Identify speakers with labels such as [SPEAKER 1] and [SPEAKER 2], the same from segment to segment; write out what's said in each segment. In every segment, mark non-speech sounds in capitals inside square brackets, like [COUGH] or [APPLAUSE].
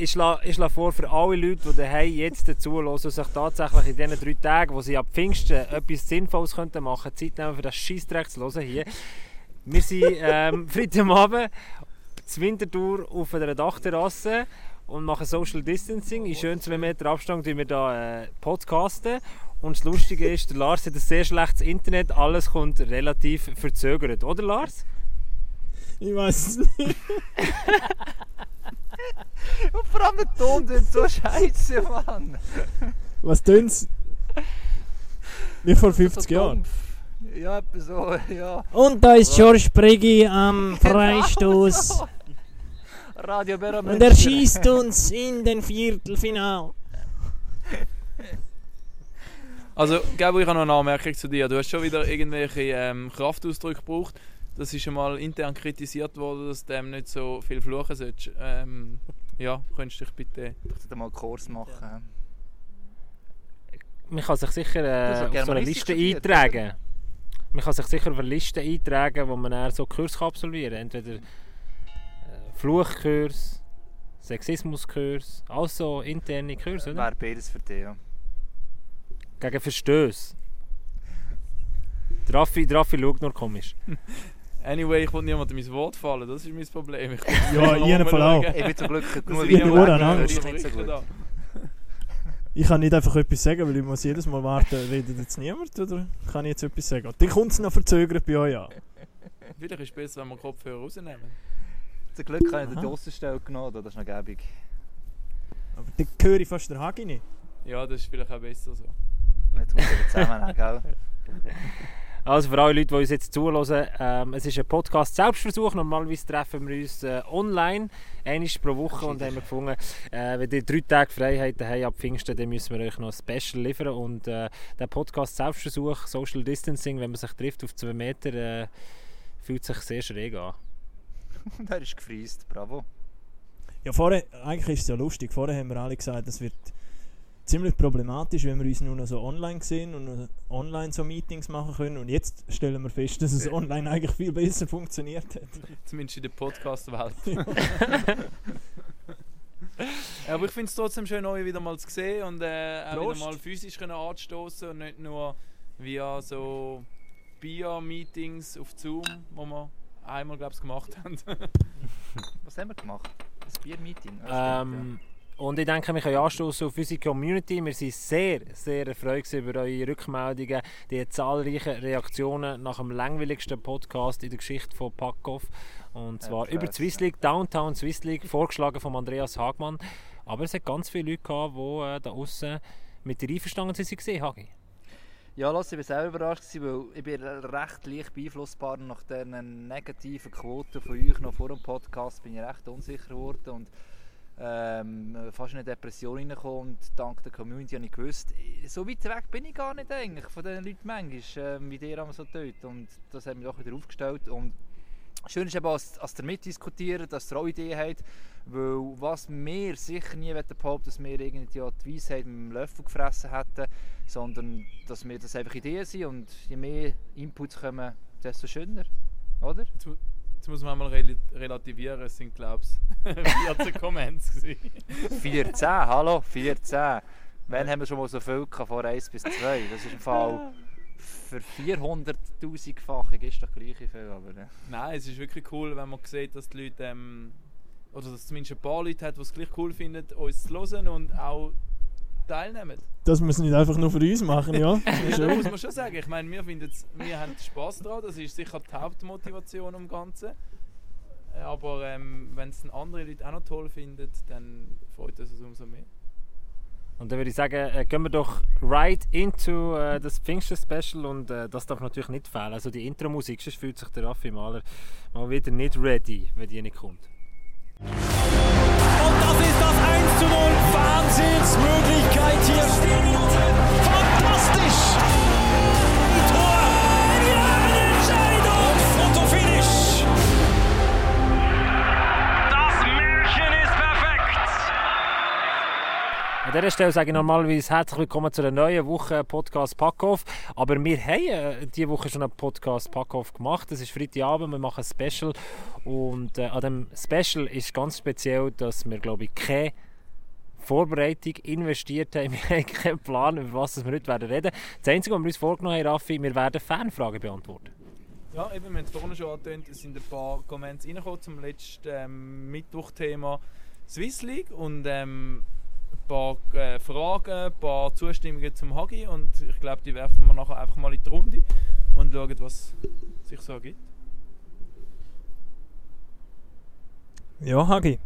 [SPEAKER 1] ich schlage, ich schlage vor, für alle Leute, die daheim jetzt dazu hören und sich tatsächlich in diesen drei Tagen, wo sie ab Pfingsten etwas Sinnvolles könnten machen könnten, Zeit nehmen für das Scheissdreck zu hören hier. Wir sind ähm, [LAUGHS] Freitagabend zur Wintertour auf einer Dachterrasse und machen Social Distancing. In schön 2 Meter Abstand tun wir da äh, podcasten. Und das Lustige ist, der Lars hat ein sehr schlechtes Internet. Alles kommt relativ verzögert, oder Lars?
[SPEAKER 2] Ich weiß es nicht. [LAUGHS] [LAUGHS]
[SPEAKER 3] Und vor allem der Ton tut so scheiße, Mann.
[SPEAKER 2] Was tun's? Wie vor 50
[SPEAKER 3] so
[SPEAKER 2] Jahren.
[SPEAKER 3] Ja, etwa so, ja.
[SPEAKER 2] Und da ist George Briggy am [LAUGHS] Freistoß.
[SPEAKER 3] Radio Berra
[SPEAKER 2] Und er schießt uns in den Viertelfinal.
[SPEAKER 4] Also, Gabo, ich habe noch eine Anmerkung zu dir. Du hast schon wieder irgendwelche ähm, Kraftausdrücke gebraucht. Das ist schon mal intern kritisiert worden, dass du dem nicht so viel fluchen sollst. Ähm, ja, könntest du dich bitte...
[SPEAKER 3] Ich sollte mal einen Kurs machen.
[SPEAKER 1] Man kann sich sicher äh, auf so eine Liste
[SPEAKER 3] studiert,
[SPEAKER 1] eintragen. Man kann sich sicher auf eine Liste eintragen, wo man dann so Kurs kann absolvieren kann. Entweder äh, Fluchkurs, Sexismuskurs, also interne Kurse, oder?
[SPEAKER 3] Wäre beides für dich, ja.
[SPEAKER 1] Gegen Verstöße. Raffi, Raffi schaut nur komisch. [LAUGHS]
[SPEAKER 4] Anyway, ich will niemandem ins Wort fallen, das ist mein Problem. Ich
[SPEAKER 2] Ja, [LAUGHS] in jedem Fall auch.
[SPEAKER 3] Ich bin zum Glück ist nicht so gut. [LAUGHS]
[SPEAKER 2] Ich kann nicht einfach etwas sagen, weil ich muss jedes Mal warten, redet jetzt niemand oder kann ich jetzt etwas sagen? Dann kommt es noch verzögert bei euch an.
[SPEAKER 4] Vielleicht ist es besser, wenn wir Kopfhörer rausnehmen.
[SPEAKER 3] Zum Glück habe ich den Aussenstell genommen, das ist noch gäbig.
[SPEAKER 2] Aber dann höre ich fast den Hagi nicht.
[SPEAKER 4] Ja, das ist vielleicht auch besser so.
[SPEAKER 3] Jetzt muss ich zusammennehmen, gell? [LAUGHS]
[SPEAKER 1] Also für alle Leute, die uns jetzt zuhören, ähm, es ist ein Podcast Selbstversuch. Normalerweise treffen wir uns äh, online, einmal pro Woche und haben wir gefunden, äh, wenn ihr drei Tage Freiheit haben ab Pfingsten, dann müssen wir euch noch ein Special liefern und äh, der Podcast Selbstversuch, Social Distancing, wenn man sich trifft auf zwei Meter, äh, fühlt sich sehr schräg an. [LAUGHS]
[SPEAKER 3] Und er ist gefriest, bravo.
[SPEAKER 2] Ja, vorher, eigentlich ist es ja lustig. Vorher haben wir alle gesagt, es wird ziemlich problematisch, wenn wir uns nur noch so online sehen und online so Meetings machen können. Und jetzt stellen wir fest, dass es online eigentlich viel besser funktioniert hat.
[SPEAKER 4] Zumindest in der Podcast-Welt. [LAUGHS] Ja, aber ich finde es trotzdem schön, euch wieder mal zu sehen und äh, auch
[SPEAKER 3] Prost.
[SPEAKER 4] wieder mal physisch können anstoßen und nicht nur via so Bier-Meetings auf Zoom, wo wir einmal glaube ich gemacht haben. [LAUGHS]
[SPEAKER 3] Was haben wir gemacht? Ein Bier-Meeting?
[SPEAKER 1] Ähm, und ich denke, wir können anstoßen auf unsere Community. Wir sind sehr, sehr erfreut über eure Rückmeldungen, die zahlreichen Reaktionen nach dem langweiligsten Podcast in der Geschichte von Packoff. Und zwar
[SPEAKER 3] Ja,
[SPEAKER 1] über
[SPEAKER 3] krass,
[SPEAKER 1] Swiss League, Downtown Swiss League, vorgeschlagen von Andreas Hagmann. Aber es hat ganz viele Leute gehabt, die äh, da außen mit dir einverstanden waren, Hagi.
[SPEAKER 3] Ja, lass, ich war selber überrascht, weil ich bin recht leicht beeinflussbar nach der negativen Quote von euch noch vor dem Podcast bin ich recht unsicher geworden und ähm, fast in eine Depression reingekommen und dank der Community habe ich gewusst, so weit weg bin ich gar nicht eigentlich von den Leuten manchmal, ähm, wie ihr immer so tut und das hat mich doch wieder aufgestellt. Und Schön ist eben, dass, dass ihr mitdiskutiert, dass ihr auch Ideen habt, weil was wir sicher nie behaupten, dass wir irgendwie die Weisheit mit dem Löffel gefressen hätten, sondern dass wir das einfach Ideen sind. Und je mehr Inputs kommen, desto schöner, oder?
[SPEAKER 4] Jetzt, mu- jetzt muss man mal rel relativieren, es sind glaube ich 14 Comments gewesen.
[SPEAKER 3] 14, hallo, 14. Wann haben wir schon mal so viel gehabt, vor 1 bis 2? Das ist im Fall für 400'000-fachig ist doch gleich viel, aber äh,
[SPEAKER 4] Nein, es ist wirklich cool, wenn man sieht, dass die Leute, ähm, oder dass es zumindest ein paar Leute hat, die es gleich cool finden, uns zu hören und auch teilnehmen.
[SPEAKER 2] Das muss nicht einfach nur für uns machen, ja? [LAUGHS]
[SPEAKER 4] Ja, muss man schon sagen. Ich meine, wir, wir haben Spass daran, das ist sicher die Hauptmotivation am Ganzen. Aber ähm, wenn es andere Leute auch noch toll finden, dann freut uns es umso mehr.
[SPEAKER 1] Und dann würde ich sagen, äh, gehen wir doch right into äh, das Pfingsten-Special und äh, das darf natürlich nicht fehlen. Also die Intro-Musik, sonst fühlt sich der Raffi Mahler mal wieder nicht ready, wenn die nicht kommt.
[SPEAKER 5] Und das ist das 1 zu 0. Wahnsinnsmöglichkeit hier. Fantastisch. Ein Tor. Ja, eine Entscheidung. Fotofinish. Das Märchen ist perfekt.
[SPEAKER 1] An dieser Stelle sage ich normalerweise herzlich willkommen zu einer neuen Woche Podcast Packoff. Aber wir haben äh, diese Woche schon einen Podcast Packoff gemacht. Es ist Freitagabend, wir machen ein Special. Und äh, an dem Special ist ganz speziell, dass wir, glaube ich, keine Vorbereitung investiert haben. [LAUGHS] Wir haben keinen Plan, über was wir heute werden reden. Das Einzige, was wir uns vorgenommen haben, Raffi, wir werden Fanfragen beantworten.
[SPEAKER 4] Ja, eben, wir haben es vorhin schon angetönt, es sind ein paar Comments reingekommen zum letzten ähm, Mittwoch-Thema Swiss League und ähm, ein paar äh, Fragen, ein paar Zustimmungen zum Hagi und ich glaube, die werfen wir nachher einfach mal in die Runde und schauen, was sich so ergibt.
[SPEAKER 2] Ja, Hagi.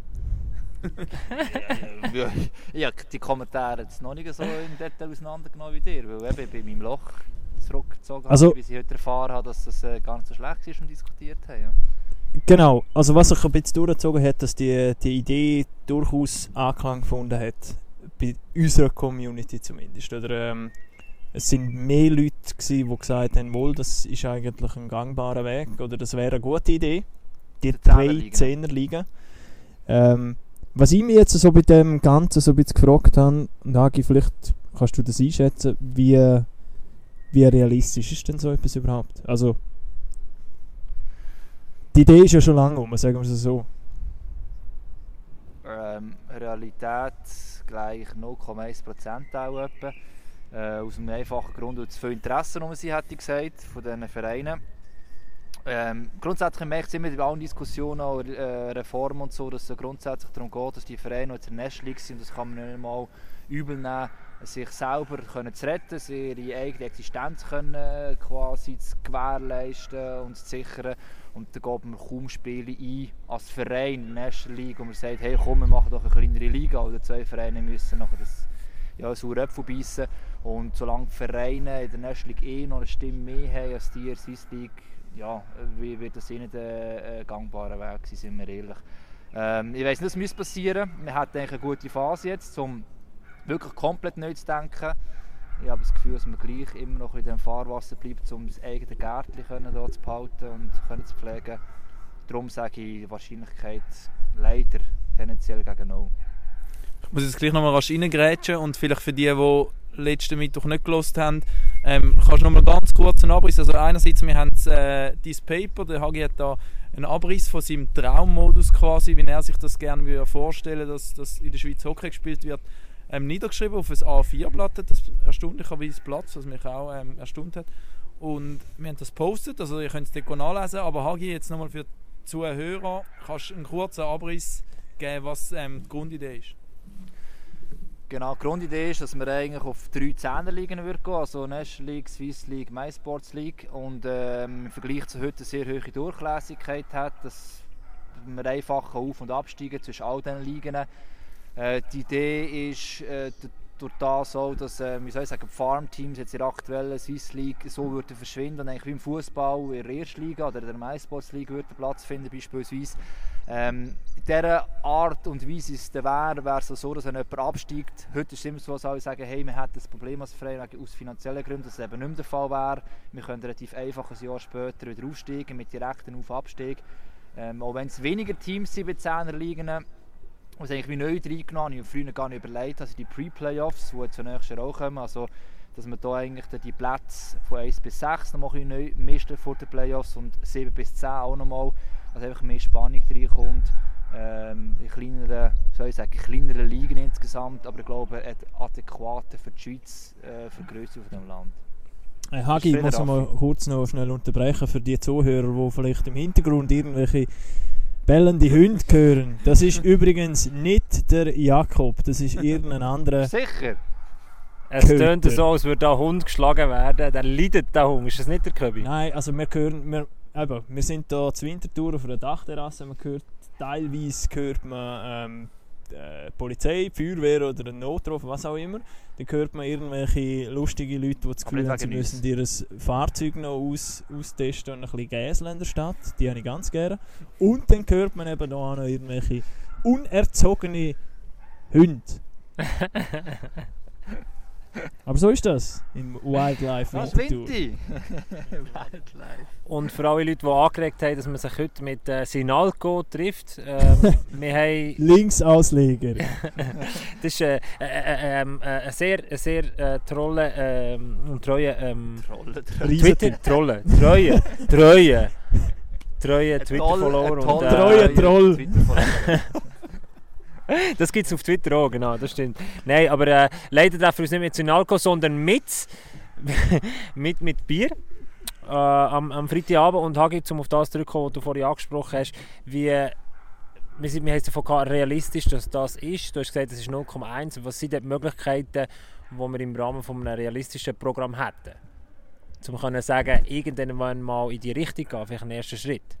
[SPEAKER 3] Ja, ich habe die Kommentare jetzt noch nicht so im Detail auseinandergenommen wie dir, weil eben bei meinem Loch zurückgezogen
[SPEAKER 2] Also-
[SPEAKER 3] habe, bis ich heute erfahren habe, dass das äh, gar nicht so schlecht ist und diskutiert haben. Ja.
[SPEAKER 2] Genau, also was sich ein bisschen durchgezogen hat, dass die, die Idee durchaus Anklang gefunden hat, bei unserer Community zumindest. Oder, ähm, es sind mehr Leute, gewesen, die gesagt haben, wohl, das ist eigentlich ein gangbarer Weg oder das wäre eine gute Idee, die
[SPEAKER 3] Die
[SPEAKER 2] drei
[SPEAKER 3] Zehnerligen.
[SPEAKER 2] Zehnerligen. Ähm, was ich mich jetzt so bei dem Ganzen so ein bisschen gefragt habe, Nagi, vielleicht kannst du das einschätzen, wie, wie realistisch ist denn so etwas überhaupt? Also, die Idee ist ja schon lange um, sagen wir es so.
[SPEAKER 3] Ähm, Realität gleich 0,1% auch etwa. Äh, aus einem einfachen Grund, weil es viel Interesse um sie hätte gesagt, von diesen Vereinen. Ähm, grundsätzlich merkt es immer bei allen Diskussionen, auch, äh, Reformen und so, dass es grundsätzlich darum geht, dass die Vereine, jetzt in der League sind, das kann man nicht mal übel nehmen, sich selber können zu retten, ihre eigene Existenz können, äh, quasi zu gewährleisten und zu sichern. Und da geht man kaum Spiele ein als Verein in der National League, wo man sagt, hey komm, wir machen doch eine kleinere Liga. Oder zwei Vereine müssen nachher das ja, sauren Apfel beißen. Und solange die Vereine in der National League eh noch eine Stimme mehr haben als die in der Swiss League, ja, wird das eh nicht ein, ein gangbarer Weg sein, sind wir ehrlich. Ähm, ich weiss nicht, was müsste passieren. Wir hatten eine gute Phase jetzt, um wirklich komplett neu zu denken. Ich habe das Gefühl, dass man gleich immer noch in dem Fahrwasser bleibt, um das eigene Gärtchen hier zu behalten und können zu pflegen. Darum sage ich die Wahrscheinlichkeit leider tendenziell gegen null.
[SPEAKER 4] Ich muss jetzt gleich nochmal rasch reingrätschen und vielleicht für die, die letzten Mittwoch nicht gelost haben, ähm, kannst du noch mal ganz kurz einen Abriss. Also einerseits, wir haben äh, dieses Paper, der Hagi hat da einen Abriss von seinem Traummodus quasi, wie er sich das gerne würde vorstellen dass, dass in der Schweiz Hockey gespielt wird, ähm, niedergeschrieben auf ein A4-Blatt, hat das erstaunlicherweise Platz, was mich auch ähm, erstaunt hat. Und wir haben das postet, also ihr könnt es dort nachlesen, aber Hagi, jetzt nochmal für die Zuhörer, kannst du einen kurzen Abriss geben, was ähm, die Grundidee ist.
[SPEAKER 3] Genau, die Grundidee ist, dass wir eigentlich auf drei Zehnerligen würden gehen, also National League, Swiss League, MySports League und ähm, im Vergleich zu heute eine sehr hohe Durchlässigkeit hat, dass wir einfach auf- und absteigen zwischen all diesen Ligen. Äh, die Idee ist äh, durch das auch, dass äh, soll ich sagen, die Farmteams jetzt in der aktuellen Swiss League so würden verschwinden und eigentlich wie im Fußball in der ersten Liga oder in der MySports League würden Platz finden beispielsweise. Ähm, in dieser Art und Weise es wäre, wäre es so, dass wenn jemand absteigt, heute ist es immer so, dass alle sagen, hey, wir hätten das Problem als wegen- aus finanziellen Gründen, dass es eben nicht mehr der Fall wäre. Wir können relativ einfach ein Jahr später wieder aufsteigen mit direkten Auf- und Abstieg. Ähm, auch wenn es weniger Teams sind bei 10er Ligen, was eigentlich wie neu reingenommen habe, ich früher gar nicht überlegt, also die Pre-Playoffs, die jetzt nächstes Jahr auch kommen, also dass man da eigentlich die Plätze von 1 bis 6 noch mal neu mischt vor den Playoffs und 7 bis 10 auch nochmal, also einfach mehr Spannung reinkommt. Ähm, in kleineren, soll ich sagen, kleineren Ligen insgesamt, aber ich glaube, eine adäquate für die Schweiz, äh, für die Größe von dem Land.
[SPEAKER 2] Äh, Hagi, ich muss mal kurz noch schnell unterbrechen für die Zuhörer, die vielleicht im Hintergrund irgendwelche bellende Hunde hören. Das ist [LAUGHS] übrigens nicht der Jakob, das ist irgendein anderer.
[SPEAKER 3] Sicher?
[SPEAKER 1] Es tönt so, als würde da Hund geschlagen werden. Der leidet der Hund. Ist das nicht der Köbi?
[SPEAKER 2] Nein, also wir hören, wir, eben, wir sind hier zur Wintertour auf einer Dachterrasse, man hört, teilweise hört man ähm, äh, Polizei, Feuerwehr oder einen Notruf, was auch immer. Dann hört man irgendwelche lustige Leute, die das Gefühl haben, sie müssen ihr Fahrzeug noch aus, austesten und ein bisschen Gäsel in der Stadt. Die habe ich ganz gerne. Und dann hört man eben auch noch irgendwelche unerzogene Hunde. [LAUGHS] [LAUGHS] Aber so ist das im Wildlife Winterthur.
[SPEAKER 3] Winti! [LAUGHS] Wildlife.
[SPEAKER 1] Und für alle Leute, die angeregt haben, dass man sich heute mit äh, Sinalco trifft. Ähm, [LAUGHS] wir haben,
[SPEAKER 2] Linksausleger.
[SPEAKER 1] das ist äh, äh, äh, ähm, äh, ein sehr, sehr äh, trolle ähm, und treue ähm,
[SPEAKER 3] Trolle,
[SPEAKER 1] Twitter, Trolle, treue, treue, treue Twitter-Follower. und,
[SPEAKER 2] Treue
[SPEAKER 1] äh,
[SPEAKER 2] Troll. [LAUGHS]
[SPEAKER 1] Das gibt es auf Twitter auch, genau, das stimmt. Nein, aber äh, leider darf er uns nicht mit Synalco, sondern mit, [LAUGHS] mit, mit Bier. Äh, am, am Freitagabend und Hagi, um auf das zurückzukommen, was du vorhin angesprochen hast, wie, wir, sind, wir haben davon realistisch, dass das ist. Du hast gesagt, es ist 0,1. Was sind die Möglichkeiten, die wir im Rahmen von einem realistischen Programm hätten? Um zu sagen, irgendwann mal in die Richtung gehen, vielleicht einen ersten Schritt.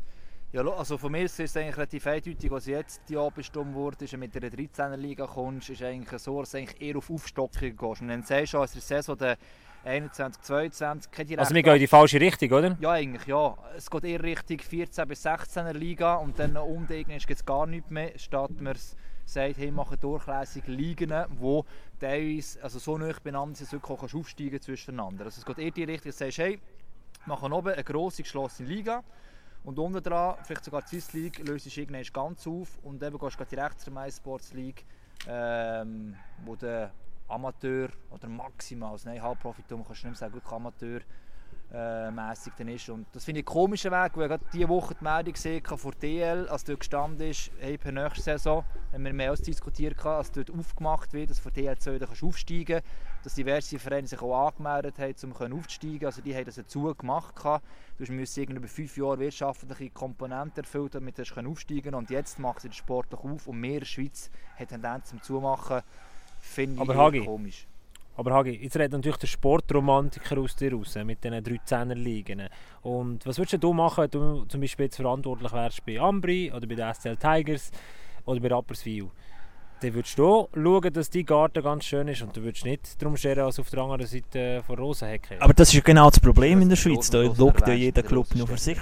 [SPEAKER 3] Ja, also von mir ist es eigentlich relativ eindeutig, was jetzt die bestimmt wurde, ist, wenn du mit der 13er Liga kommst, ist eigentlich so, dass du eigentlich eher auf Aufstockung gehst. Und dann sagst du schon, es ist Saison der 21, 22, keine direkte
[SPEAKER 1] Also wir gehen in die falsche Richtung, oder?
[SPEAKER 3] Ja, eigentlich ja. Es geht eher Richtung 14 bis 16er Liga und dann unten gibt es gar nichts mehr, statt man sagt, hey, machen durchlässige Ligen, wo teilweise also so nah beieinander sind, dass du wirklich aufsteigen zwischeneinander. Also es geht eher die Richtung, dass du sagst, hey, machen oben eine grosse geschlossene Liga und unten dran, vielleicht sogar die Swiss League, löst du irgendwann ganz auf. Und dann gehst du direkt zur MySports League, ähm, wo der Amateur oder maximal, also nein, Halbprofitum kannst du nicht mehr sagen, wirklich Amateur äh, mässig dann ist. Und das finde ich einen komischen Weg, weil ich gerade diese Woche die Meldung gesehen von DL, als dort gestanden ist, hey, per nächste Saison, haben wir mehr als diskutiert, gehabt, als dort aufgemacht wird, dass von DL 2 dann kannst du aufsteigen kannst, dass diverse Vereine sich auch angemeldet haben, um können aufzusteigen Also die haben das dazu gemacht. gehabt. Du musst irgendwie über fünf Jahre wirtschaftliche Komponenten erfüllen, damit du aufsteigen kannst. Und jetzt macht sie den sportlich auf und mehr in der Schweiz hat Tendenz zum Zumachen. Finde ich komisch.
[SPEAKER 1] Aber Hagi, jetzt redet natürlich der Sportromantiker aus dir raus, mit diesen 13er Ligen. Und was würdest du machen, wenn du zum Beispiel jetzt verantwortlich wärst bei Ambri oder bei den SCL Tigers oder bei Rapperswil? Dann würdest du schauen, dass dein Garten ganz schön ist und du würdest nicht darum scheren, als auf der anderen Seite von Rosenhecke.
[SPEAKER 2] Aber das ist ja genau das Problem in der Schweiz. Da schaut ja jeder Club nur für sich.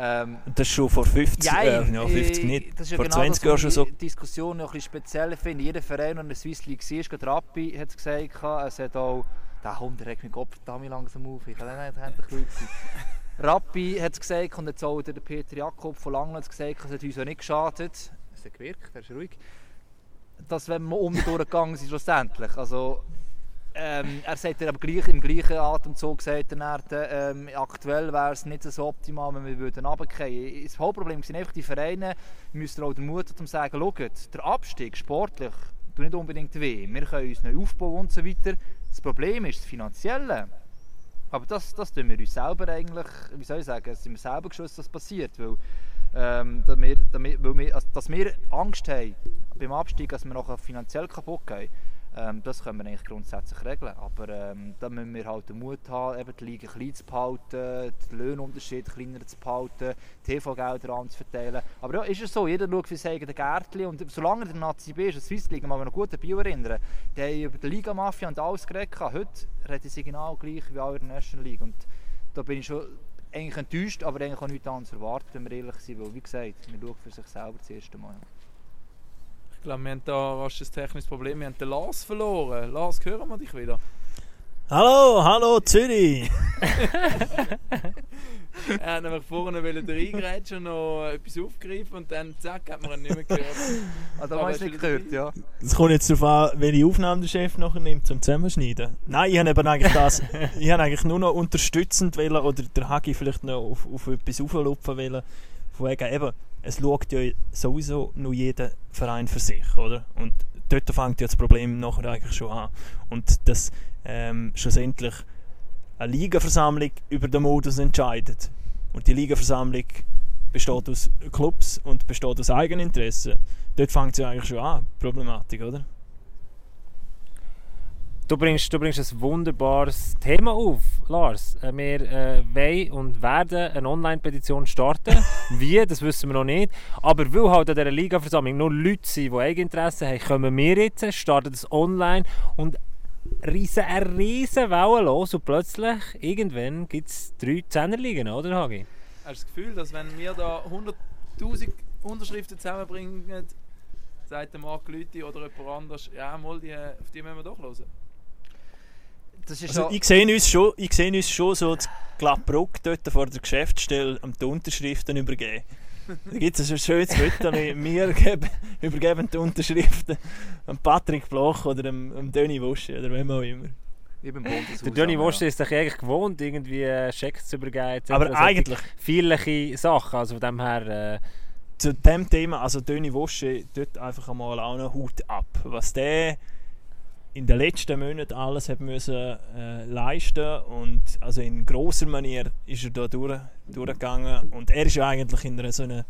[SPEAKER 3] Ähm,
[SPEAKER 2] das ist schon vor 50,
[SPEAKER 3] Ja,
[SPEAKER 2] äh, ja, 50
[SPEAKER 3] äh,
[SPEAKER 2] nicht.
[SPEAKER 3] Das ist ja
[SPEAKER 2] vor
[SPEAKER 3] genau
[SPEAKER 2] 20
[SPEAKER 3] das,
[SPEAKER 2] Jahren schon so.
[SPEAKER 3] die Diskussion noch ein bisschen speziell finde. Jeder Verein, der in der Swiss League war, gerade Rappi hat es gesagt, es hat auch... Der Hund regt mich Gott verdammt langsam auf, ich kann nicht endlich. [LAUGHS] Rappi hat es gesagt und jetzt auch der Peter Jakob von es gesagt, es hat uns auch nicht geschadet. Es hat gewirkt, er ist ruhig. Dass wenn wir um die [LAUGHS] durchgegangen sind schlussendlich. Also, ähm, er sagt aber gleich, im gleichen Atemzug sagt er dann, ähm, aktuell wäre es nicht so optimal, wenn wir würden runterfallen. Das Hauptproblem sind einfach die Vereine, müssen auch den Mut haben, zu sagen, schaut, der Abstieg sportlich tut nicht unbedingt weh. Wir können uns neu aufbauen und so weiter. Das Problem ist das Finanzielle. Aber das, das tun wir uns selber eigentlich, wie soll ich sagen, sind wir selber geschossen, dass das passiert. Weil, ähm, dass, wir, weil wir, also, dass wir Angst haben beim Abstieg, dass wir nachher finanziell kaputt gehen, ähm, das können wir eigentlich grundsätzlich regeln. Aber ähm, da müssen wir halt den Mut haben, eben die Liga klein zu behalten, den Löhnunterschied kleiner zu behalten, TV-Gelder anzuverteilen. Aber ja, ist es so, jeder schaut für sein eigenes Gärtchen und solange der Nazi B ist, der Swiss League, mal noch gut an erinnern, die haben über die Liga-Mafia und alles geredet. Heute reden sie genau gleich wie auch in der National League. Und da bin ich schon eigentlich enttäuscht, aber eigentlich auch nichts anderes erwartet, wenn wir ehrlich sind, weil wie gesagt, wir schauen für sich selber das erste Mal.
[SPEAKER 4] Ich glaube, wir haben da rasch ein technisches Problem. Wir haben den Lars verloren. Lars, hören wir dich wieder?
[SPEAKER 2] Hallo, hallo Zürich! [LAUGHS]
[SPEAKER 4] er hat nämlich vorne wollen reingrätschen und noch etwas aufgreifen und dann zack, hat man ihn nicht mehr gehört.
[SPEAKER 3] Ah, da
[SPEAKER 4] hast
[SPEAKER 3] es
[SPEAKER 4] du
[SPEAKER 3] nicht gehört, ja.
[SPEAKER 2] Es kommt jetzt darauf an, welche Aufnahme der Chef nachher nimmt zum Zusammenschneiden. Nein, ich habe eben eigentlich das, [LAUGHS] ich habe eigentlich nur noch unterstützend wollen, oder der Hagi vielleicht noch auf, auf etwas auflupfen wollen. Wegen eben, es schaut ja sowieso nur jeder Verein für sich, oder? Und dort fängt ja das Problem nachher eigentlich schon an. Und dass ähm, schlussendlich eine Ligaversammlung über den Modus entscheidet. Und die Ligaversammlung besteht aus Clubs und besteht aus Eigeninteressen. Dort fängt es ja eigentlich schon an, Problematik, oder?
[SPEAKER 1] Du bringst, du bringst ein wunderbares Thema auf, Lars. Äh, Wir äh, wollen und werden eine Online-Petition starten. [LAUGHS] Wie, das wissen wir noch nicht. Aber weil halt an dieser Liga-Versammlung nur Leute sind, die Eigeninteresse haben, kommen wir jetzt, starten das online und reissen eine riesen Welle los und plötzlich, irgendwann, gibt es drei Zehnerligen, oder Hagi?
[SPEAKER 4] Hast du das Gefühl, dass wenn wir da 100'000 Unterschriften zusammenbringen, sagt der Marc Lüthi oder jemand anders, ja, mal, die, auf die müssen wir doch hören?
[SPEAKER 3] Das ist
[SPEAKER 2] Also ich sehe uns schon, ich sehe uns schon so zu Glattbruck dort vor der Geschäftsstelle am die Unterschriften übergeben. Da [LAUGHS] gibt es ein schönes Foto, geben, übergeben die Unterschriften an Patrick Bloch oder dem, dem Döni Wosche oder wem auch immer.
[SPEAKER 3] Bundeshaus.
[SPEAKER 1] Der
[SPEAKER 3] aber
[SPEAKER 1] Wosch ist sich eigentlich gewohnt, irgendwie Schecks zu übergeben.
[SPEAKER 2] Aber
[SPEAKER 1] Solche
[SPEAKER 2] eigentlich,
[SPEAKER 1] Vielliche Sachen, also von dem her... Äh,
[SPEAKER 2] zu dem Thema, also Döni Wosche, dort einfach einmal auch einen Hut ab. Was der in den letzten Monaten alles hat müssen äh, leisten und also in großer Manier ist er da durch, durchgegangen und er ist ja eigentlich in einer so einer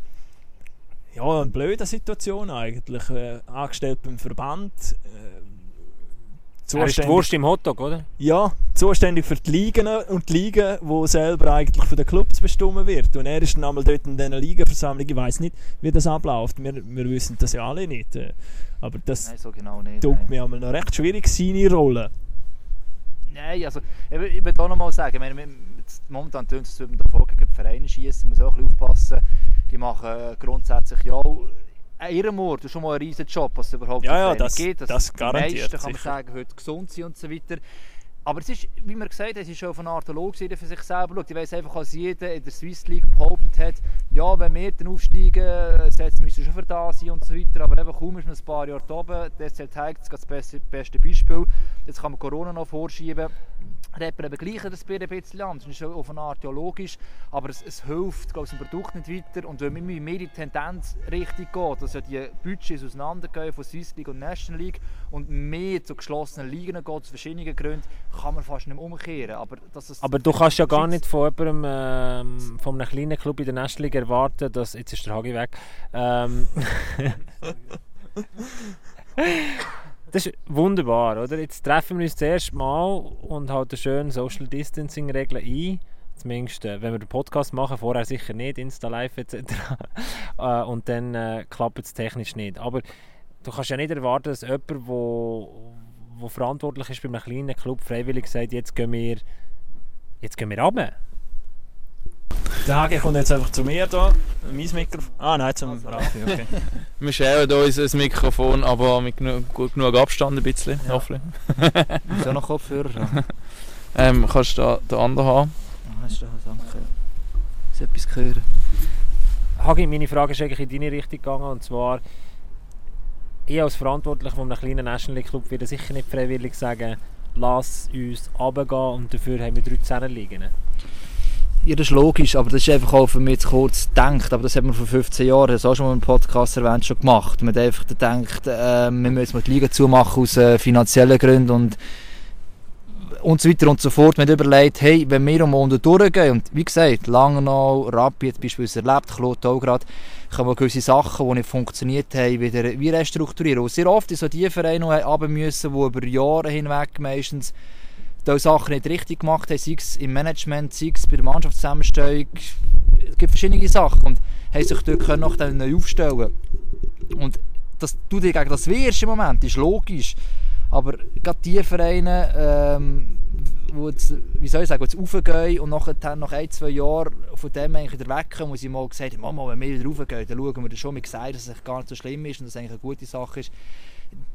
[SPEAKER 2] ja, eine blöde Situation eigentlich, äh, angestellt beim Verband, äh,
[SPEAKER 1] Er ist die Wurst im Hotdog, oder?
[SPEAKER 2] ja, zuständig für die Ligen und die Ligen, wo selber eigentlich von den Clubs bestimmt wird. Und er ist dann einmal dort in dieser Ligenversammlung. Ich weiß nicht, wie das abläuft. Wir, wir wissen das ja alle nicht. äh, Aber das
[SPEAKER 3] Nein, so genau nicht.
[SPEAKER 2] tut mir einmal noch recht schwierig, seine Rolle.
[SPEAKER 3] Nein, also ich, will- ich will auch noch mal sagen, ich meine, momentan tönt es, als würde man davor gegen die Vereine schießen, muss auch ein bisschen aufpassen. Die machen äh, grundsätzlich ja auch äh, Ehrenmord ist schon mal ein riesen Job, was es überhaupt
[SPEAKER 2] Ja, ja, das-
[SPEAKER 3] gibt. dass
[SPEAKER 2] das
[SPEAKER 3] die
[SPEAKER 2] garantiert,
[SPEAKER 3] meisten, kann man
[SPEAKER 2] sicher.
[SPEAKER 3] sagen, heute gesund sind und so weiter. Aber es ist, wie man gesagt hat, es ist schon von einer Art Log für sich selber. Schaut, ich weiss einfach, als jeder in der Swiss League behauptet hat, ja, wenn wir dann aufsteigen, setzen müssen wir schon für da sein und so weiter. Aber eben kaum ist man ein paar Jahre da oben, der SC Tigers ist das beste, Beispiel. Jetzt kann man Corona noch vorschieben. Rapper eben gleich das Bier ein bisschen anders. Das ist auf eine Art ja logisch, aber es, es hilft glaube ich, dem Produkt nicht weiter. Und wenn wir mehr in die Tendenz richtig geht, dass ja die Budgets auseinandergehen von Swiss League und National League und mehr zu geschlossenen Ligen geht, aus verschiedenen Gründen, kann man fast nicht mehr umkehren. Aber,
[SPEAKER 1] Aber du kannst ja gar nicht von jemandem, ähm, von einem kleinen Club in der National League erwarten, dass, jetzt ist der Hagi weg, ähm, [LAUGHS] das ist wunderbar, oder? Jetzt treffen wir uns das erste Mal und halten schön Social Distancing Regeln ein. Zumindest, äh, wenn wir den Podcast machen, vorher sicher nicht, Insta Live etc. [LAUGHS] äh, und dann äh, klappt es technisch nicht. Aber du kannst ja nicht erwarten, dass jemand, der wo, wo verantwortlich ist bei einem kleinen Club, freiwillig sagt, jetzt gehen wir, jetzt gehen wir runter.
[SPEAKER 2] Der Hagi kommt jetzt einfach zu mir da. Mein Mikrofon. Ah nein, zum Raffi, okay.
[SPEAKER 4] Wir scheren uns ein Mikrofon, aber mit genug, gut genug Abstand ein bisschen,
[SPEAKER 3] Ja.
[SPEAKER 4] hoffentlich.
[SPEAKER 3] Ist ja noch Kopfhörer. Ja, [LAUGHS]
[SPEAKER 4] Ähm, kannst du da den anderen haben?
[SPEAKER 3] hast du danke. Ist etwas hören?
[SPEAKER 1] Hagi, meine Frage ist eigentlich in deine Richtung gegangen und zwar ich als Verantwortlicher von einem kleinen National League Club würde sicher nicht freiwillig sagen, lass uns runtergehen und dafür haben wir drei Zähne liegen.
[SPEAKER 3] Ja, das ist logisch, aber das ist einfach auch für mich zu kurz gedacht. Aber das hat man vor 15 Jahren, das auch schon mal im Podcast erwähnt, schon gemacht. Man hat einfach gedacht, äh, wir müssen mal die Liga zumachen aus äh, finanziellen Gründen und und so weiter und so fort. Man hat überlegt, hey, wenn wir um unten durchgehen, und wie gesagt, Langnau, Rapid beispielsweise erlebt, Claude auch gerade, können wir gewisse Sachen, die nicht funktioniert haben, wieder wie restrukturieren. Und sehr oft ist so die Vereine, die haben müssen, die über Jahre hinweg meistens diese Sachen nicht richtig gemacht haben, sei es im Management, sei es bei der Mannschaftszusammenstellung. Es gibt verschiedene Sachen und haben sich dort können noch neu aufstellen Und dass du dich gegen das wehrst im Moment, ist logisch. Aber gerade die Vereine, ähm, wo jetzt, wie soll ich sagen, jetzt raufgehen und nachher nach ein, zwei Jahren von dem eigentlich wieder wegkommen, wo sie mal gesagt haben, Mama, wenn wir wieder raufgehen, dann schauen wir das schon. Wir dass es gar nicht so schlimm ist und dass es eigentlich eine gute Sache ist.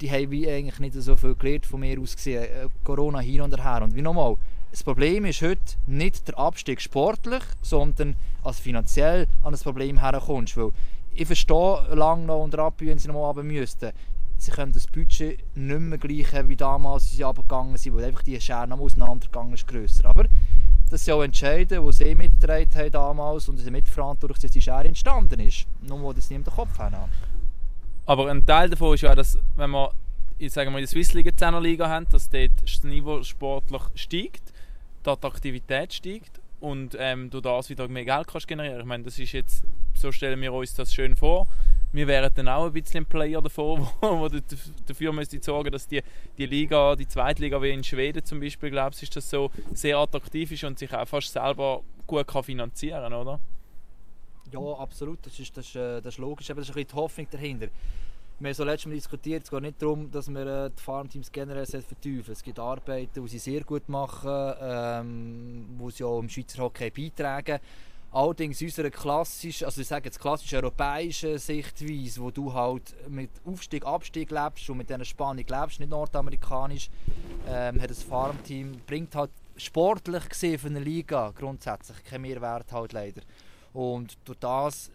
[SPEAKER 3] Die haben wie eigentlich nicht so viel gelernt von mir aus gesehen. Äh, Corona hin und her. Und wie nochmal, das Problem ist heute nicht der Abstieg sportlich, sondern als finanziell an das Problem herkommst. Weil ich verstehe Langnau und Rappi, wenn sie nochmal runter müssten. Sie können das Budget nicht mehr gleichen wie damals, als sie runtergegangen sind, weil einfach die Schere noch auseinandergegangen ist grösser. Aber das sind auch Entscheidungen, die sie mitgetragen haben damals und sie mitverantwortlich dass die Schere entstanden ist. Nur mal das nicht im Kopf haben.
[SPEAKER 4] Aber ein Teil davon ist ja, dass wenn wir ich sage mal, in der Swiss League eine 10er Liga haben, dass dort das Niveau sportlich steigt, die Attraktivität steigt und ähm, du das wieder mehr Geld kannst generieren. Ich meine, das ist jetzt, so stellen wir uns das schön vor. Wir wären dann auch ein bisschen ein Player davon, [LAUGHS] wo, wo daf- dafür müsste sorgen, dass die, die Liga, die Zweitliga wie in Schweden zum Beispiel, glaubst ist das so sehr attraktiv ist und sich auch fast selber gut kann finanzieren, oder?
[SPEAKER 3] Ja, absolut. Das ist, das ist, äh, das ist logisch. Aber das ist ein die Hoffnung dahinter. Wir haben so letztes Mal diskutiert, es geht nicht darum, dass wir äh, die Farmteams generell sehr verteufeln. Es gibt Arbeiten, die sie sehr gut machen, ähm, wo sie auch im Schweizer Hockey beitragen. Allerdings unserer klassisch, also ich sage jetzt klassisch europäischen Sichtweise, wo du halt mit Aufstieg, Abstieg lebst und mit dieser Spannung lebst, nicht nordamerikanisch, ähm, hat das Farmteam bringt halt sportlich gesehen für eine Liga grundsätzlich keinen Mehrwert halt leider. Und durch das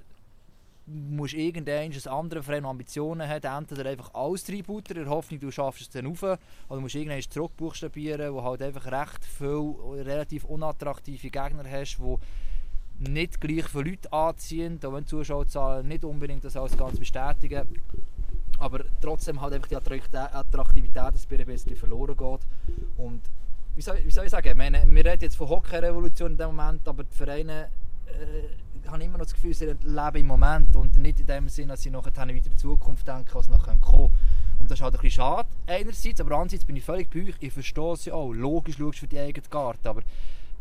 [SPEAKER 3] musst du irgendwann ein anderer Verein Ambitionen hat, entweder einfach alles reinbuttern, in der Hoffnung, du schaffst es dann rauf, oder musst irgendwann zurückbuchstabieren, wo halt einfach recht viel relativ unattraktive Gegner hast, wo nicht gleich viele Leute anziehen, auch wenn die Zuschauerzahlen nicht unbedingt das alles ganz bestätigen. Aber trotzdem halt einfach die Attraktivität, dass bei ein bisschen verloren geht. Und wie soll, wie soll ich sagen, ich meine, wir reden jetzt von Hockey-Revolution in dem Moment, aber die Vereine äh, haben immer noch das Gefühl, sie leben im Moment und nicht in dem Sinne, dass sie nachher wieder in die Zukunft denken, was noch kommen. Und das ist halt ein bisschen schade einerseits, aber andererseits bin ich völlig bei euch, ich verstehe ja auch, logisch schaust du für die eigene Karte, aber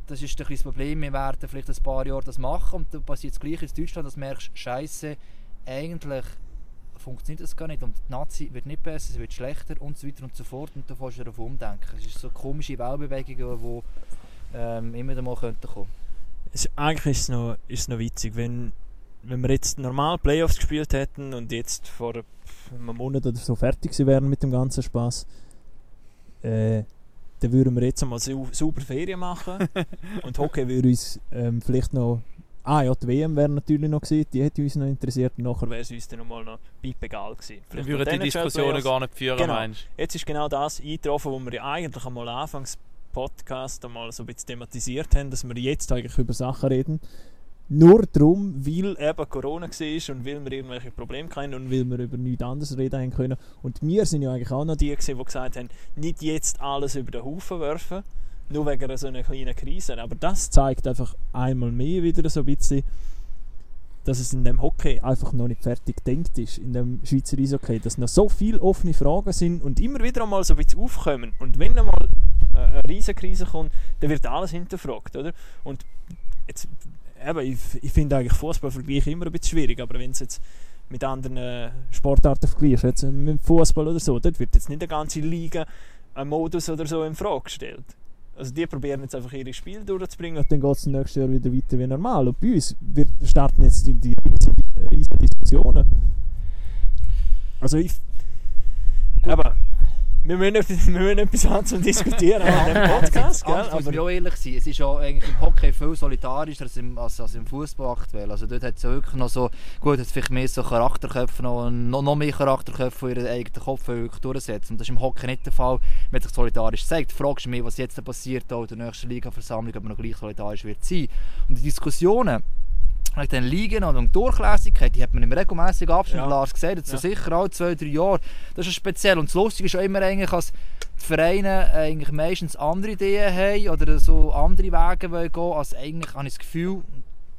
[SPEAKER 3] das ist ein das Problem, wir werden vielleicht ein paar Jahre das machen und dann passiert das Gleiche in Deutschland, dass du merkst, Scheiße, eigentlich funktioniert das gar nicht und die Nazi wird nicht besser, sie wird schlechter und so weiter und so fort und da fährst du darauf umdenken. Es ist so komische Wellbewegungen, die ähm, immer wieder mal könnten kommen.
[SPEAKER 2] Es, eigentlich ist es noch, ist es noch witzig, wenn, wenn wir jetzt normal Playoffs gespielt hätten und jetzt vor einem Monat oder so fertig gewesen wären mit dem ganzen Spaß, äh, dann würden wir jetzt einmal sauber Ferien machen [LAUGHS] und Hockey würde uns ähm, vielleicht noch Ah ja, die WM wäre natürlich noch gewesen, die hätte uns noch interessiert. Und nachher wäre es uns dann noch mal noch egal gewesen.
[SPEAKER 4] Dann
[SPEAKER 2] Vielleicht
[SPEAKER 4] würden die Diskussionen gar nicht führen,
[SPEAKER 2] Genau.
[SPEAKER 4] meinst?
[SPEAKER 2] Jetzt ist genau das eingetroffen, was wir ja eigentlich einmal anfangs Podcast einmal so ein bisschen thematisiert haben, dass wir jetzt eigentlich über Sachen reden. Nur darum, weil eben Corona war und weil wir irgendwelche Probleme hatten und weil wir über nichts anderes reden haben können. Und wir sind ja eigentlich auch noch die, gewesen, die gesagt haben, nicht jetzt alles über den Haufen werfen, nur wegen so einer kleinen Krise. Aber das zeigt einfach einmal mehr wieder so ein bisschen, dass es in dem Hockey einfach noch nicht fertig gedacht ist, in dem Schweizer Eishockey, dass noch so viele offene Fragen sind und immer wieder einmal so ein bisschen aufkommen. Und wenn einmal eine Riesenkrise kommt, dann wird alles hinterfragt, oder? Und jetzt, eben, ich, ich finde eigentlich Fußballvergleich immer ein bisschen schwierig, aber wenn es jetzt mit anderen äh, Sportarten vergleichst, jetzt äh, mit Fußball oder so, dort wird jetzt nicht eine ganze Liga ein Modus oder so in Frage gestellt. Also die probieren jetzt einfach ihre Spiele durchzubringen und dann geht es nächstes Jahr wieder weiter wie normal. Und bei uns, wir starten jetzt die, die riesigen, Diskussionen. Also ich... Aber wir müssen, etwas- [LAUGHS] wir müssen etwas haben zum Diskutieren an diesem [LAUGHS] Podcast, gell?
[SPEAKER 3] Man
[SPEAKER 2] Aber,
[SPEAKER 3] auch ehrlich sein. Es ist ja eigentlich im Hockey viel solidarischer als im, als, als im Fußball aktuell. Also dort hat es ja wirklich noch so, gut, jetzt vielleicht mehr so Charakterköpfe, noch, noch, noch mehr Charakterköpfe, die ihren eigenen Kopf wirklich durchsetzen. Und das ist im Hockey nicht der Fall, wenn sich solidarisch zeigt. Fragst du mich, was jetzt passiert, auch in der nächsten Liga-Versammlung, ob man noch gleich solidarisch wird sein. Und die Diskussionen, Wegen den Ligen und die Durchlässigkeit, die hat man im regelmäßigen Abstand,
[SPEAKER 2] Ja.
[SPEAKER 3] Lars gesagt, so
[SPEAKER 2] Ja.
[SPEAKER 3] sicher alle zwei, drei Jahre. Das ist speziell. Und das Lustige ist auch immer eigentlich, dass die Vereine eigentlich meistens andere Ideen haben oder so andere Wege wollen gehen, als eigentlich, habe ich das Gefühl,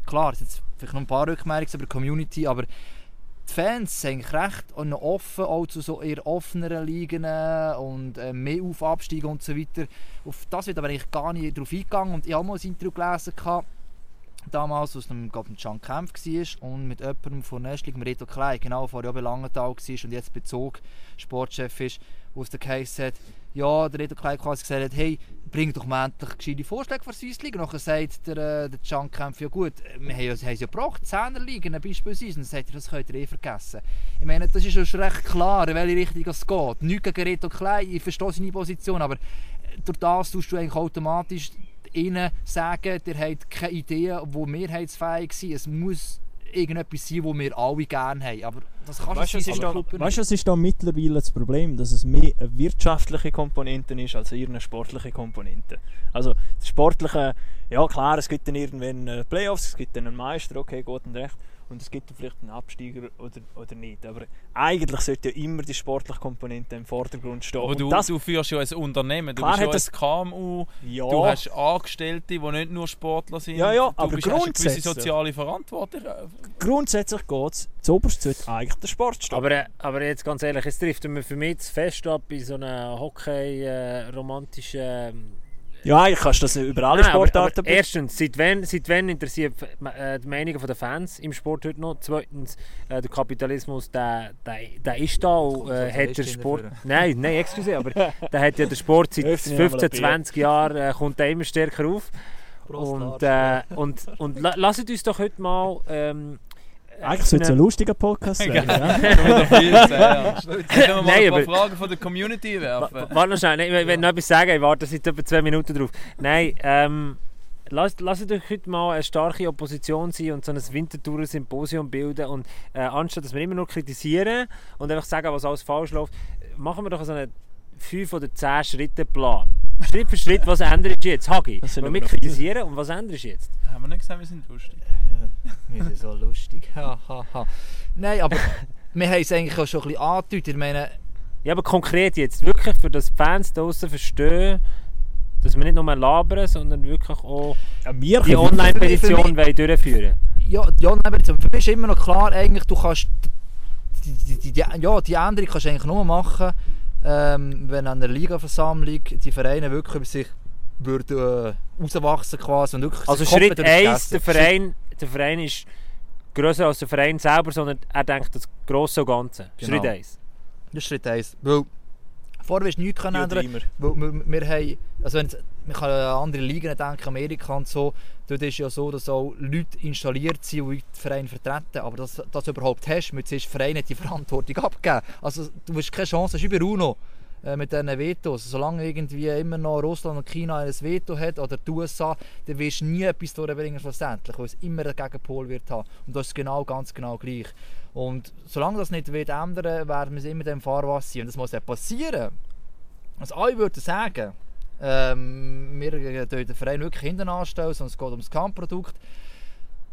[SPEAKER 3] klar, es sind jetzt vielleicht noch ein paar Rückmeldungen über die Community, aber die Fans sind eigentlich recht und noch offen, auch zu so eher offeneren Ligen und äh, mehr auf Abstiege und so weiter. Auf das wird aber eigentlich gar nicht drauf eingegangen und ich habe mal ein Interview gelesen, gehabt, damals, was einem, glaub, Can Kempf war und mit jemandem von Nestling, Reto Klein, genau, vorher ja bei Langenthal war und jetzt bei Zug Sportchef ist, wo es der Case hat, ja, der Reto Klein quasi gesagt hat, hey, bring doch mal endlich gescheite Vorschläge für die Swiss nachher sagt der, äh, der Can Kempf, ja gut, wir haben es ja gebracht, 10er Ligen beispielsweise, und dann sagt er, das könnt ihr eh vergessen. Ich meine, das ist schon recht klar, in welche Richtung es geht. Nicht gegen Reto Klein, ich verstehe seine Position, aber durch das tust du eigentlich automatisch ihnen sagen, ihr habt keine Idee, die mehrheitsfähig sind. Es muss irgendetwas sein, das wir alle gerne haben. Aber das kannst
[SPEAKER 2] Weißt du,
[SPEAKER 3] du
[SPEAKER 2] was ist, da,
[SPEAKER 3] Club nicht.
[SPEAKER 2] weißt, du, was ist da mittlerweile das Problem? Dass es mehr eine wirtschaftliche Komponente ist als eine sportliche Komponente. Also das Sportliche, ja klar, es gibt dann irgendwann äh, Playoffs, es gibt dann einen Meister, okay, gut und recht. Und es gibt vielleicht einen Absteiger oder, oder nicht. Aber eigentlich sollte ja immer die sportliche Komponente im Vordergrund stehen.
[SPEAKER 4] Aber
[SPEAKER 2] Und
[SPEAKER 4] du,
[SPEAKER 2] das,
[SPEAKER 4] du führst ja ein Unternehmen, du bist ja
[SPEAKER 2] das-
[SPEAKER 4] ein KMU,
[SPEAKER 2] ja,
[SPEAKER 4] du hast Angestellte, die nicht nur Sportler sind.
[SPEAKER 2] Ja, ja,
[SPEAKER 4] du
[SPEAKER 2] aber
[SPEAKER 4] bist, hast eine gewisse
[SPEAKER 2] grundsätzlich-
[SPEAKER 4] soziale Verantwortung.
[SPEAKER 2] grundsätzlich geht es, zuoberst sollte eigentlich der Sport stehen.
[SPEAKER 1] Aber, äh, aber jetzt ganz ehrlich, es trifft mir für mich zu fest ab in so einer Hockey-romantischen. Äh,
[SPEAKER 2] ja, kannst du das über alle
[SPEAKER 1] Nein, aber-
[SPEAKER 2] Sportarten
[SPEAKER 1] aber Erstens, seit wann, seit wann interessiert äh, die Meinung der Fans im Sport heute noch? Zweitens, äh, der Kapitalismus, der, der, der ist da und äh, hat der Sport... Nein, nein, excuse, aber [LAUGHS] der hat ja der Sport seit
[SPEAKER 2] Öffne einmal
[SPEAKER 1] 15,
[SPEAKER 2] ein Bier.
[SPEAKER 1] 20 Jahren äh, kommt immer stärker auf. Und, äh, und, und la, lasst uns doch heute mal... Ähm,
[SPEAKER 2] Eigentlich sollte es ein
[SPEAKER 1] eine-
[SPEAKER 2] lustiger Podcast werden. ja. [LAUGHS]
[SPEAKER 4] Können wir mal
[SPEAKER 1] Nein,
[SPEAKER 4] ein paar
[SPEAKER 1] aber-
[SPEAKER 4] Fragen von der Community werfen.
[SPEAKER 1] Warte noch schnell, ich will noch etwas sagen, ich warte seit etwa zwei Minuten drauf. Nein, ähm, lasst, lasst euch heute mal eine starke Opposition sein und so ein Winterthur-Symposium bilden und äh, anstatt dass wir immer nur kritisieren und einfach sagen, was alles falsch läuft, machen wir doch so einen 5 oder 10 Schritte Plan. Schritt für Schritt, was änderst du jetzt? Hagi, wir kritisieren und was änderst du jetzt?
[SPEAKER 4] Haben wir nicht gesagt, wir sind lustig? [LAUGHS]
[SPEAKER 3] Wir sind so lustig. [LAUGHS] Ha, ha, ha. Nein, aber [LAUGHS] wir haben es eigentlich auch schon ein bisschen angedeutet. Ich meine,
[SPEAKER 1] Ja, aber konkret jetzt, wirklich für das die Fans da draussen verstehen, dass wir nicht nur labern, sondern wirklich auch
[SPEAKER 2] Ja, wir
[SPEAKER 1] die Online-Petition durchführen
[SPEAKER 3] ja, die Online-Petition, für mich ist immer noch klar, eigentlich, du kannst die, die, die, die, ja, die Änderung kannst du eigentlich nur machen, ähm, wenn an einer Ligaversammlung die Vereine wirklich über sich würden, äh, rauswachsen quasi und wirklich
[SPEAKER 1] Also Schritt 1,
[SPEAKER 3] vergessen.
[SPEAKER 1] der Verein, der Verein ist grösser als der Verein selber, sondern er denkt das Grosse und Ganze.
[SPEAKER 3] Genau.
[SPEAKER 1] Schritt 1.
[SPEAKER 3] Das ist Schritt 1. Weil vorher wirst du nichts können ändern. Weil wir, wir haben, also wenn man kann an andere Ligen denken, Amerika und so, dort ist ja so, dass auch Leute installiert sind, die den Verein vertreten. Aber dass dass du überhaupt hast, müssen zuerst Vereine die Verantwortung abgeben. Also du hast keine Chance, das ist bei UNO äh, mit diesen Vetos. Solange irgendwie immer noch Russland und China ein Veto hat oder die USA, dann wirst du nie etwas durchbringen schlussendlich, weil es immer einen Gegenpol wird haben. Und das ist genau, ganz genau gleich. Und solange das nicht wird ändern, werden wir immer dem Fahrwasser sein. Und das muss ja passieren. Also alle würden sagen, ähm, wir tun den Verein wirklich hinten anstellen, sondern es geht ums Kampfprodukt.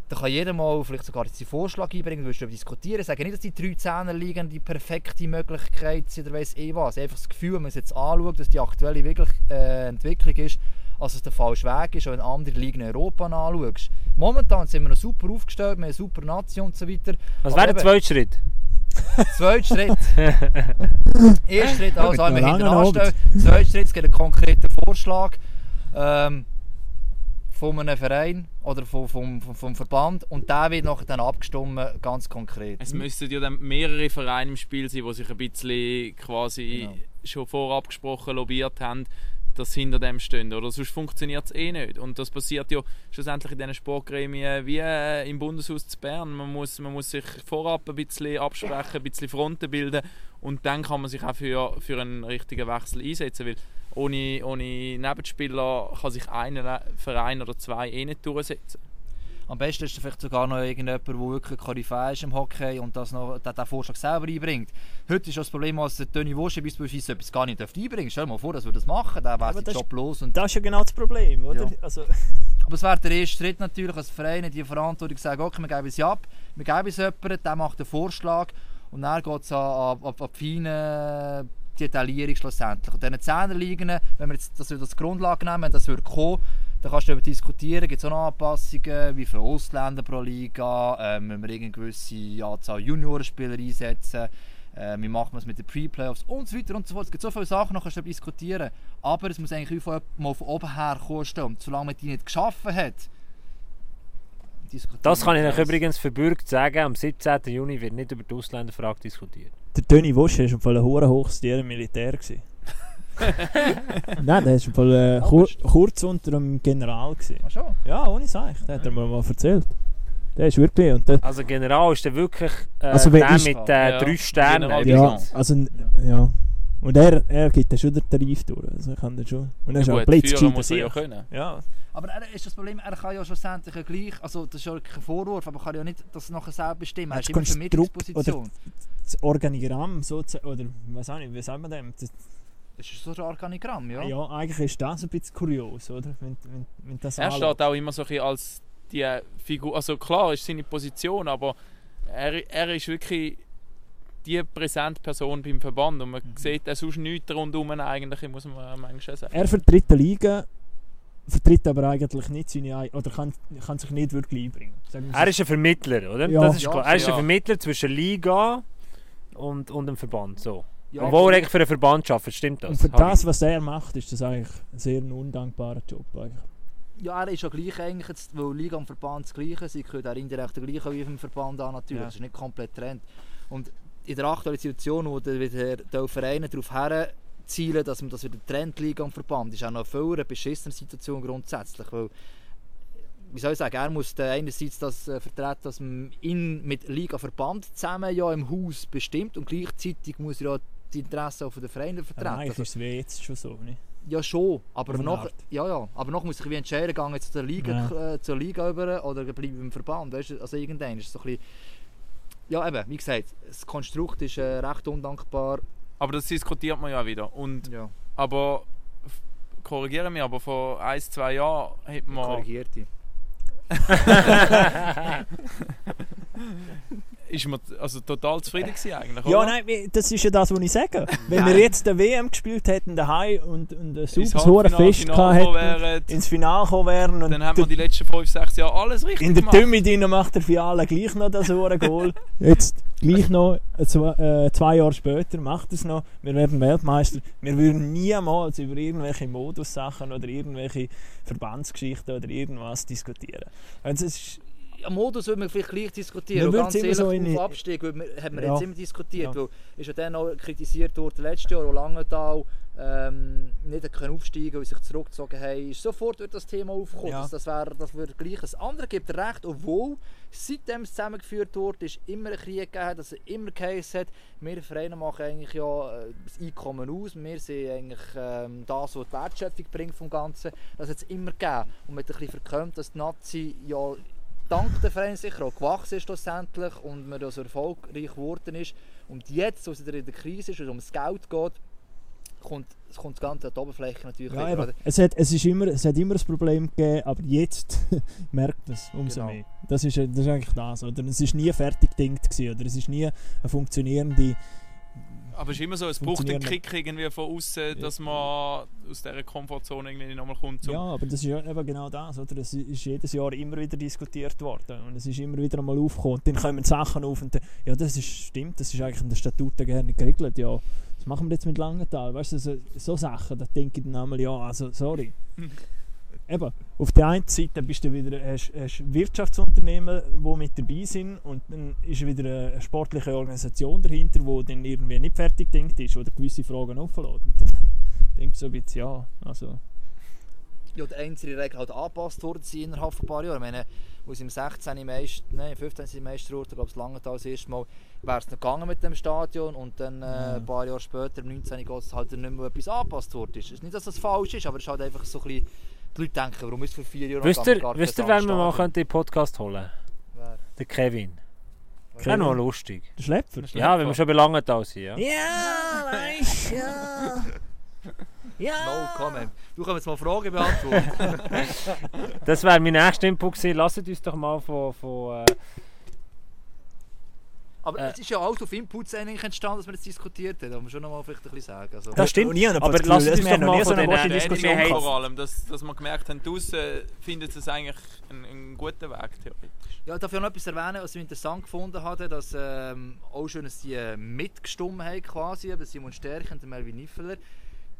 [SPEAKER 3] Da kann jeder mal vielleicht sogar seinen Vorschlag einbringen, du wirst darüber diskutieren. Sagen nicht, dass die drei Zehner liegen die perfekte Möglichkeit sind oder weiss eh was. Einfach das Gefühl, wenn man es jetzt anschaut, dass die aktuelle wirklich, äh, Entwicklung ist, als es der falsche Weg ist, wenn andere Ligen in Europa anschaust. Momentan sind wir noch super aufgestellt, wir haben eine super Nation und so weiter.
[SPEAKER 1] Was wäre der zweite Schritt? [LAUGHS]
[SPEAKER 3] Zweiter Schritt. Erster Schritt, also
[SPEAKER 2] mit
[SPEAKER 3] hinten anstellen. Zweiter Schritt, es gibt einen konkreten Vorschlag ähm, von einem Verein oder vom, vom, vom, Verband und der wird nachher dann abgestimmt, ganz konkret.
[SPEAKER 4] Es müssten ja dann mehrere Vereine im Spiel sein, die sich ein bisschen quasi
[SPEAKER 3] Genau.
[SPEAKER 4] schon vorab gesprochen lobbyiert haben, dass sie hinter dem stehen. Oder sonst funktioniert es eh nicht. Und das passiert ja schlussendlich in diesen Sportgremien wie äh, im Bundeshaus zu Bern. Man muss, man muss sich vorab ein bisschen absprechen, ein bisschen Fronten bilden und dann kann man sich auch für, für einen richtigen Wechsel einsetzen. Weil ohne, ohne Nebenspieler kann sich ein Verein oder zwei eh nicht durchsetzen.
[SPEAKER 3] Am besten ist vielleicht sogar noch irgendjemand, der wirklich Koryphäe ist im Hockey und das noch, der den Vorschlag selber einbringt. Heute ist das Problem, dass der Toni Wosche beispielsweise etwas gar nicht einbringen. Stell dir mal vor, dass wir das machen, dann wäre der
[SPEAKER 2] das
[SPEAKER 3] Job los. Und
[SPEAKER 2] Das ist ja genau das Problem, oder?
[SPEAKER 3] Ja.
[SPEAKER 2] Also,
[SPEAKER 3] Aber es wäre der erste Schritt natürlich, als Vereine die Verantwortung sagen, okay, wir geben es ab, wir geben es jemandem, der macht den Vorschlag und dann geht es an, an, an die feine Detaillierung schlussendlich. Und diese Zehnerligen, wenn wir jetzt das als Grundlage nehmen, das würde kommen, dann kannst du darüber diskutieren, gibt es auch Anpassungen, wie viele Ausländer pro Liga, ähm, wenn wir eine gewisse Anzahl Juniorenspieler einsetzen, äh, wie macht man es mit den Pre-Playoffs und so weiter und so fort. Es gibt so viele Sachen, noch kannst du darüber diskutieren. Aber es muss eigentlich von, mal von oben her kosten. Und solange man die nicht geschaffen hat, diskutieren
[SPEAKER 1] Das kann ich euch übrigens verbürgt sagen, am 17. Juni wird nicht über die Ausländerfrage diskutiert.
[SPEAKER 2] der Toni Wosch war im Fall ein hoher hochstehender Militär. Gewesen. [LAUGHS] Nein, der war im Fall äh, kur kurz unter dem General. Gewesen.
[SPEAKER 3] Ach schon?
[SPEAKER 2] Ja, ohne Seich, das hat er mir mal erzählt. Der ist wirklich... Und der,
[SPEAKER 1] Also General ist der wirklich äh,
[SPEAKER 2] Also
[SPEAKER 1] der
[SPEAKER 2] ist-
[SPEAKER 1] mit äh,
[SPEAKER 4] Ja,
[SPEAKER 1] drei Sternen.
[SPEAKER 4] General
[SPEAKER 2] ja, also, ja. Und er, er gibt dann schon den Tarif durch. Also kann dann schon. Und er ist auch
[SPEAKER 4] Gut,
[SPEAKER 2] blitzgescheiter
[SPEAKER 4] führen muss er ja können.
[SPEAKER 2] Ja,
[SPEAKER 3] Aber er, ist das Problem, er kann ja schlussendlich ja gleich, also das ist ja kein Vorwurf, aber er kann ja nicht das nachher selber bestimmen. Er ist immer Vermittlungsposition.
[SPEAKER 2] das Organigramm sozusagen, oder was auch nicht, wie sagt man dem? Das,
[SPEAKER 3] Das ist so ein Organigramm, ja.
[SPEAKER 2] ja. eigentlich ist das ein bisschen kurios, oder? Wenn, wenn, wenn das
[SPEAKER 4] Er steht auch immer so ein bisschen als die Figur, also klar ist seine Position, aber er, er ist wirklich die präsente Person beim Verband und man
[SPEAKER 2] Mhm.
[SPEAKER 4] sieht auch sonst nichts rundherum eigentlich, muss man manchmal sagen.
[SPEAKER 2] Er vertritt die Liga, vertritt aber eigentlich nicht seine ei- oder kann, kann sich nicht wirklich einbringen.
[SPEAKER 1] Er ist ein Vermittler, oder?
[SPEAKER 2] Ja.
[SPEAKER 1] Das ist klar. Er ist ein. Vermittler zwischen Liga und, und dem Verband. So.
[SPEAKER 3] Ja,
[SPEAKER 1] Obwohl er eigentlich für einen Verband arbeitet, stimmt das?
[SPEAKER 2] Und für das, was er macht, ist das eigentlich ein sehr undankbarer Job. Eigentlich.
[SPEAKER 3] Ja, er ist ja gleich eigentlich, jetzt, weil Liga und Verband das Gleiche sind, gehört er indirekt gleich wie im Verband an natürlich.
[SPEAKER 2] Ja.
[SPEAKER 3] Das ist nicht komplett getrennt. Und in der aktuellen Situation, wo der, wieder die Vereine darauf herzielen, dass man das wieder trennt, Liga und Verband, ist auch noch eine viel beschissene Situation grundsätzlich. Weil, wie soll ich sagen, er muss einerseits das äh, vertreten, dass man ihn mit Liga Verband zusammen ja im Haus bestimmt und gleichzeitig muss er ja die Interessen auch von den Vereinen vertreten.
[SPEAKER 2] eigentlich
[SPEAKER 3] Also,
[SPEAKER 2] ist es wie jetzt schon so. Nicht?
[SPEAKER 3] ja schon, aber
[SPEAKER 2] Auf
[SPEAKER 3] noch, ja, ja, aber noch muss ich wie entscheiden, gehe ich jetzt zur Liga, äh, zur Liga über oder bleibe im Verband, weißt du, also irgendwann ist so ein bisschen, ja eben, wie gesagt, das Konstrukt ist äh, recht undankbar,
[SPEAKER 4] Aber das diskutiert man ja wieder. Und,
[SPEAKER 3] ja.
[SPEAKER 4] aber korrigiere mich, aber vor ein, zwei Jahren hat man,
[SPEAKER 3] Korrigiert dich. [LAUGHS]
[SPEAKER 4] ist man also total zufrieden gewesen eigentlich,
[SPEAKER 2] Ja,
[SPEAKER 4] oder?
[SPEAKER 2] nein, das ist ja das, was ich sage. [LAUGHS] Wenn
[SPEAKER 4] Nein.
[SPEAKER 2] wir jetzt eine WM gespielt hätten daheim und, und ein
[SPEAKER 4] Ins
[SPEAKER 2] super hohes
[SPEAKER 4] Halbfinale,
[SPEAKER 2] Fest hätten,
[SPEAKER 4] wären,
[SPEAKER 2] ins Finale gekommen wären und
[SPEAKER 4] dann haben wir
[SPEAKER 2] der-
[SPEAKER 4] die letzten 5, 6 Jahre alles richtig
[SPEAKER 2] in der
[SPEAKER 4] gemacht.
[SPEAKER 2] Tümme drin macht der Fiala gleich noch das hohe Goal. [LAUGHS] Jetzt gleich noch äh, zwei, äh, zwei Jahre später macht es noch. Wir werden Weltmeister. Wir würden niemals über irgendwelche Modussachen oder irgendwelche Verbandsgeschichten oder irgendwas diskutieren. Also es ist,
[SPEAKER 3] Modus würde man vielleicht gleich diskutieren. Und
[SPEAKER 2] würden
[SPEAKER 3] ganz ehrlich,
[SPEAKER 2] so
[SPEAKER 3] auf Abstieg man- haben wir
[SPEAKER 2] Ja.
[SPEAKER 3] jetzt immer diskutiert.
[SPEAKER 2] Ja.
[SPEAKER 3] Weil ist ja dann auch kritisiert worden letztes Jahr, wo Langenthal ähm, nicht hat können aufsteigen weil sie sich zurückgezogen haben. Ist sofort wird das Thema aufgekommen.
[SPEAKER 2] Ja.
[SPEAKER 3] Das, das wäre das wäre gleich. Das andere gibt recht, obwohl seitdem es zusammengeführt wurde, ist immer ein Krieg gegeben, hat, dass es immer geheißen hat, wir Vereine machen eigentlich ja äh, das Einkommen aus, wir sind eigentlich ähm, das, was die Wertschöpfung bringt vom Ganzen. Das hat es immer gegeben. Und man hat ein bisschen verkömmt, dass die Nazi ja dank der Verein sicher auch gewachsen ist schlussendlich und man so erfolgreich geworden ist. Und jetzt, wo es wieder in der Krise ist und um das Geld geht, kommt, kommt das Ganze an die Oberfläche natürlich
[SPEAKER 2] ja,
[SPEAKER 3] wieder.
[SPEAKER 2] eben, es, hat, es, ist immer, es hat immer ein Problem gegeben, aber jetzt [LAUGHS] merkt man es umso
[SPEAKER 3] Genau.
[SPEAKER 2] mehr. Das ist, das ist eigentlich das. Oder? Es ist nie fertig gedacht gewesen, oder es ist nie eine funktionierende...
[SPEAKER 4] Aber es ist immer so, es braucht einen Kick irgendwie von außen, dass man aus dieser Komfortzone irgendwie nochmal kommt.
[SPEAKER 2] Ja, aber das ist ja eben genau das. Oder? Es ist jedes Jahr immer wieder diskutiert worden und es ist immer wieder einmal aufgekommen. Und dann kommen Sachen auf und dann, ja, das ist, stimmt, das ist eigentlich in den Statuten gerne geregelt. Ja, was machen wir jetzt mit Langenthal? Weißt du, so, so Sachen, da denke ich dann einmal, ja, also sorry. Eben, auf der einen Seite bist du wieder hast, hast Wirtschaftsunternehmen, die mit dabei sind und dann ist wieder eine sportliche Organisation dahinter, die dann irgendwie nicht fertig denkt ist oder gewisse Fragen offen lässt. Und dann [LAUGHS] denkst du so ein bisschen, ja, also...
[SPEAKER 3] ja, die einzelnen Regeln halt angepasst worden sind innerhalb von ein paar Jahren. Ich meine, als im 16. Meister, nein, 15. sind Meister wurde, glaube ich, Langenthal das erste Mal, wäre es noch gegangen mit dem Stadion und dann äh,
[SPEAKER 2] Ja.
[SPEAKER 3] ein paar Jahre später, im 19. geht es halt nicht mehr etwas angepasst worden. Es ist nicht, dass das falsch ist, aber es ist halt einfach so ein bisschen, die Leute denken, warum ist es vor vier Jahren
[SPEAKER 1] Wisst
[SPEAKER 3] noch
[SPEAKER 1] ihr,
[SPEAKER 3] gar
[SPEAKER 1] wisst ihr wen wir mal könnte in den Podcast holen
[SPEAKER 3] Wer?
[SPEAKER 1] Der Kevin.
[SPEAKER 3] Wer?
[SPEAKER 1] Wäre noch lustig.
[SPEAKER 2] Der Schlepper?
[SPEAKER 1] Ja, wenn wir schon bei Langenthal sind. Ja.
[SPEAKER 2] Ja, weißt ja.
[SPEAKER 3] No comment. Du kannst jetzt mal Fragen beantworten. [LAUGHS]
[SPEAKER 1] Das wäre mein nächster Input gewesen. Lasst uns doch mal von... von äh,
[SPEAKER 3] Aber
[SPEAKER 1] Äh.
[SPEAKER 3] es ist ja alles auf Inputs eigentlich entstanden, dass wir das diskutiert haben. Da muss man schon noch mal vielleicht ein bisschen sagen. Also,
[SPEAKER 2] Das stimmt.
[SPEAKER 1] Und
[SPEAKER 2] ich habe
[SPEAKER 1] aber
[SPEAKER 2] dass
[SPEAKER 1] uns
[SPEAKER 2] wir
[SPEAKER 1] doch
[SPEAKER 2] noch
[SPEAKER 1] mal
[SPEAKER 2] nie so eine
[SPEAKER 1] den-
[SPEAKER 2] große Diskussion
[SPEAKER 1] gehabt.
[SPEAKER 4] vor allem, dass, dass wir gemerkt haben, draußen findet es eigentlich einen, einen guten Weg theoretisch.
[SPEAKER 3] Ja, darf ich noch etwas erwähnen, was ich interessant gefunden habe, dass ähm, auch schön, dass die äh, mitgestimmt haben quasi, eben Simon Stärk und der Melvin Niffeler.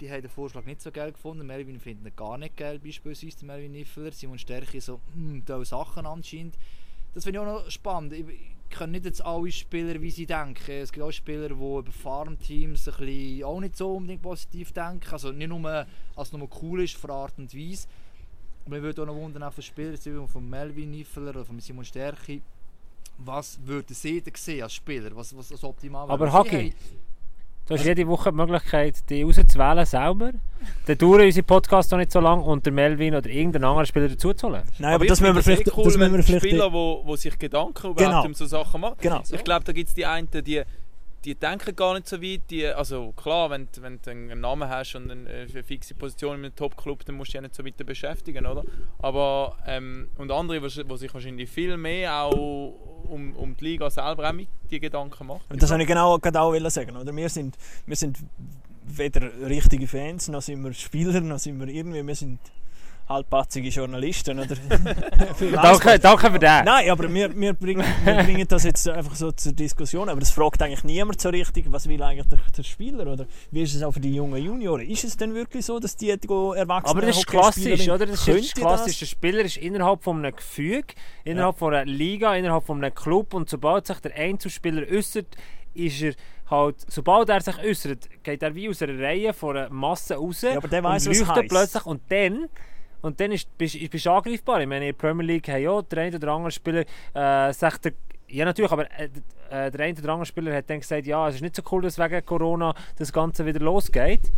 [SPEAKER 3] Die haben den Vorschlag nicht so geil gefunden. Melvin findet ihn gar nicht geil, beispielsweise der Melvin Niffeler. Simon Stärk so, hm, da Sachen anscheinend. Das finde ich auch noch spannend. Ich, kenne nicht jetzt alle Spieler, wie sie denken. Es gibt auch Spieler, die über Farmteams ein bisschen auch nicht so unbedingt positiv denken. Also nicht nur, als es nur cool ist, von Art und Weise. Aber ich würde auch noch wundern, auch von Spielern von Melvin Niffeler oder von Simon Stärki, was würden sie denn sehen als Spieler, was, was das optimal?
[SPEAKER 1] Aber Hagi,
[SPEAKER 3] haben-
[SPEAKER 1] Du hast jede Woche die Möglichkeit, die auszuwählen selber. Dann dauern unsere Podcasts noch nicht so lange und der Melvin oder irgendein anderer Spieler dazuzuholen.
[SPEAKER 2] Nein, aber
[SPEAKER 4] ich
[SPEAKER 2] das müssen wir vielleicht...
[SPEAKER 4] eh cool,
[SPEAKER 2] das müssen
[SPEAKER 4] wenn
[SPEAKER 2] wir vielleicht
[SPEAKER 4] Spieler, wo sich Gedanken überhaupt
[SPEAKER 2] Genau.
[SPEAKER 4] um so Sachen machen.
[SPEAKER 2] genau.
[SPEAKER 4] Ich glaube, da gibt es die einen, die, die denken gar nicht so weit. Die, also klar, wenn, wenn du einen Namen hast und eine, eine fixe Position in einem Top-Club, dann musst du dich nicht so weiter beschäftigen, oder? Aber, ähm, und andere, die sich wahrscheinlich viel mehr auch um, um die Liga selber auch mit die Gedanken machen.
[SPEAKER 2] Und das wollte ich genau, gerade auch sagen. Oder? Wir, sind, wir sind weder richtige Fans, noch sind wir Spieler, noch sind wir irgendwie... Wir sind halbpatzige Journalisten. Oder? [LAUGHS]
[SPEAKER 1] Danke, danke für das.
[SPEAKER 2] Nein, aber wir, wir, bringen, wir bringen das jetzt einfach so zur Diskussion. Aber es fragt eigentlich niemand so richtig, was will eigentlich der, der Spieler? Oder wie ist es auch für die jungen Junioren? Ist es denn wirklich so, dass die, Erwachsenen
[SPEAKER 1] Aber das ist klassisch, oder? Das ist klassisch. Der Spieler ist innerhalb von einem Gefüge, innerhalb von einer Liga, innerhalb von einem Club und sobald sich der Einzelspieler äußert, ist er halt, sobald er sich äußert, geht er wie aus einer Reihe von einer Masse raus
[SPEAKER 2] Ja, aber der weiss,
[SPEAKER 1] und leuchtet plötzlich und dann und dann ist, bist, bist du angreifbar. Ich meine, in der Premier League haben ja der eine oder andere Spieler äh, sagt, ja natürlich, aber äh, äh, der eine oder andere Spieler hat dann gesagt, ja, es ist nicht so cool, dass wegen Corona das Ganze wieder losgeht.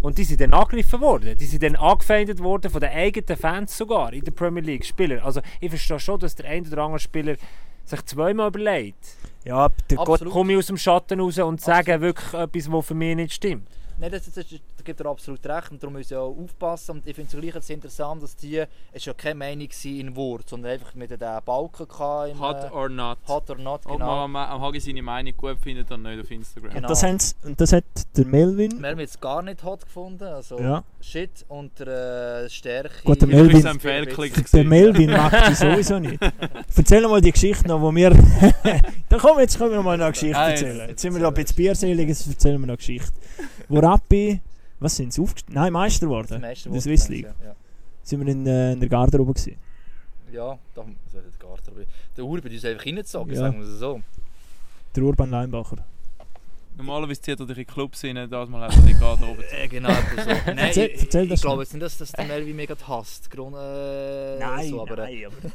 [SPEAKER 1] Und die sind dann angegriffen worden. Die sind dann angefeindet worden von den eigenen Fans sogar in der Premier League Spieler. Also ich verstehe schon, dass der eine oder andere Spieler sich zweimal überlegt.
[SPEAKER 2] Ja, der Gott.
[SPEAKER 1] Komme ich aus dem Schatten raus und sage wirklich etwas, was für mich nicht stimmt.
[SPEAKER 3] Nein, das, das, das, da gibt er absolut recht und darum müssen wir auch aufpassen. Und ich finde es gleich interessant, dass die, es war ja keine Meinung in Wort, sondern einfach mit den Balken gehabt im,
[SPEAKER 4] Hot
[SPEAKER 3] äh,
[SPEAKER 4] or not.
[SPEAKER 3] Hot or not,
[SPEAKER 4] Ob
[SPEAKER 3] genau.
[SPEAKER 4] man am am Hagi seine Meinung gut findet oder nicht auf Instagram.
[SPEAKER 3] Genau.
[SPEAKER 2] Das, das hat der Melvin.
[SPEAKER 3] Wir haben jetzt gar nicht hot gefunden, also
[SPEAKER 2] Ja.
[SPEAKER 3] shit und der äh, Stärke.
[SPEAKER 2] Gut, der Melvin-. Der. Melvin mag [LAUGHS] die sowieso nicht. Erzähl mal die Geschichte noch, wo wir. [LAUGHS] Dann komm, jetzt können wir noch mal eine Geschichte
[SPEAKER 4] jetzt-
[SPEAKER 2] erzählen. Jetzt sind wir da ein bisschen bierselig, jetzt erzählen wir noch eine Geschichte. Wo Rappi, was sind sie aufgestiegen? Nein, Meister geworden.
[SPEAKER 3] Das meiste
[SPEAKER 2] Der Swiss League.
[SPEAKER 3] Ja,
[SPEAKER 2] Sind wir in, äh, in der Garderobe gewesen.
[SPEAKER 3] ja. da so hat der Garten. Der Urban ist einfach reingezogen,
[SPEAKER 2] Ja.
[SPEAKER 3] sagen wir es so.
[SPEAKER 2] Der Urban Leinbacher.
[SPEAKER 4] Normalerweise zieht er dich in Clubs rein, das mal hat er die Garderobe [LAUGHS] zu.
[SPEAKER 3] Äh, genau, so. Nein,
[SPEAKER 2] Erzähl-
[SPEAKER 3] ich,
[SPEAKER 2] erzähl
[SPEAKER 3] ich,
[SPEAKER 2] das
[SPEAKER 3] ich glaube jetzt nicht, dass das der Melvin mega hasst. Grund, äh, so, aber, äh,
[SPEAKER 2] aber [LAUGHS]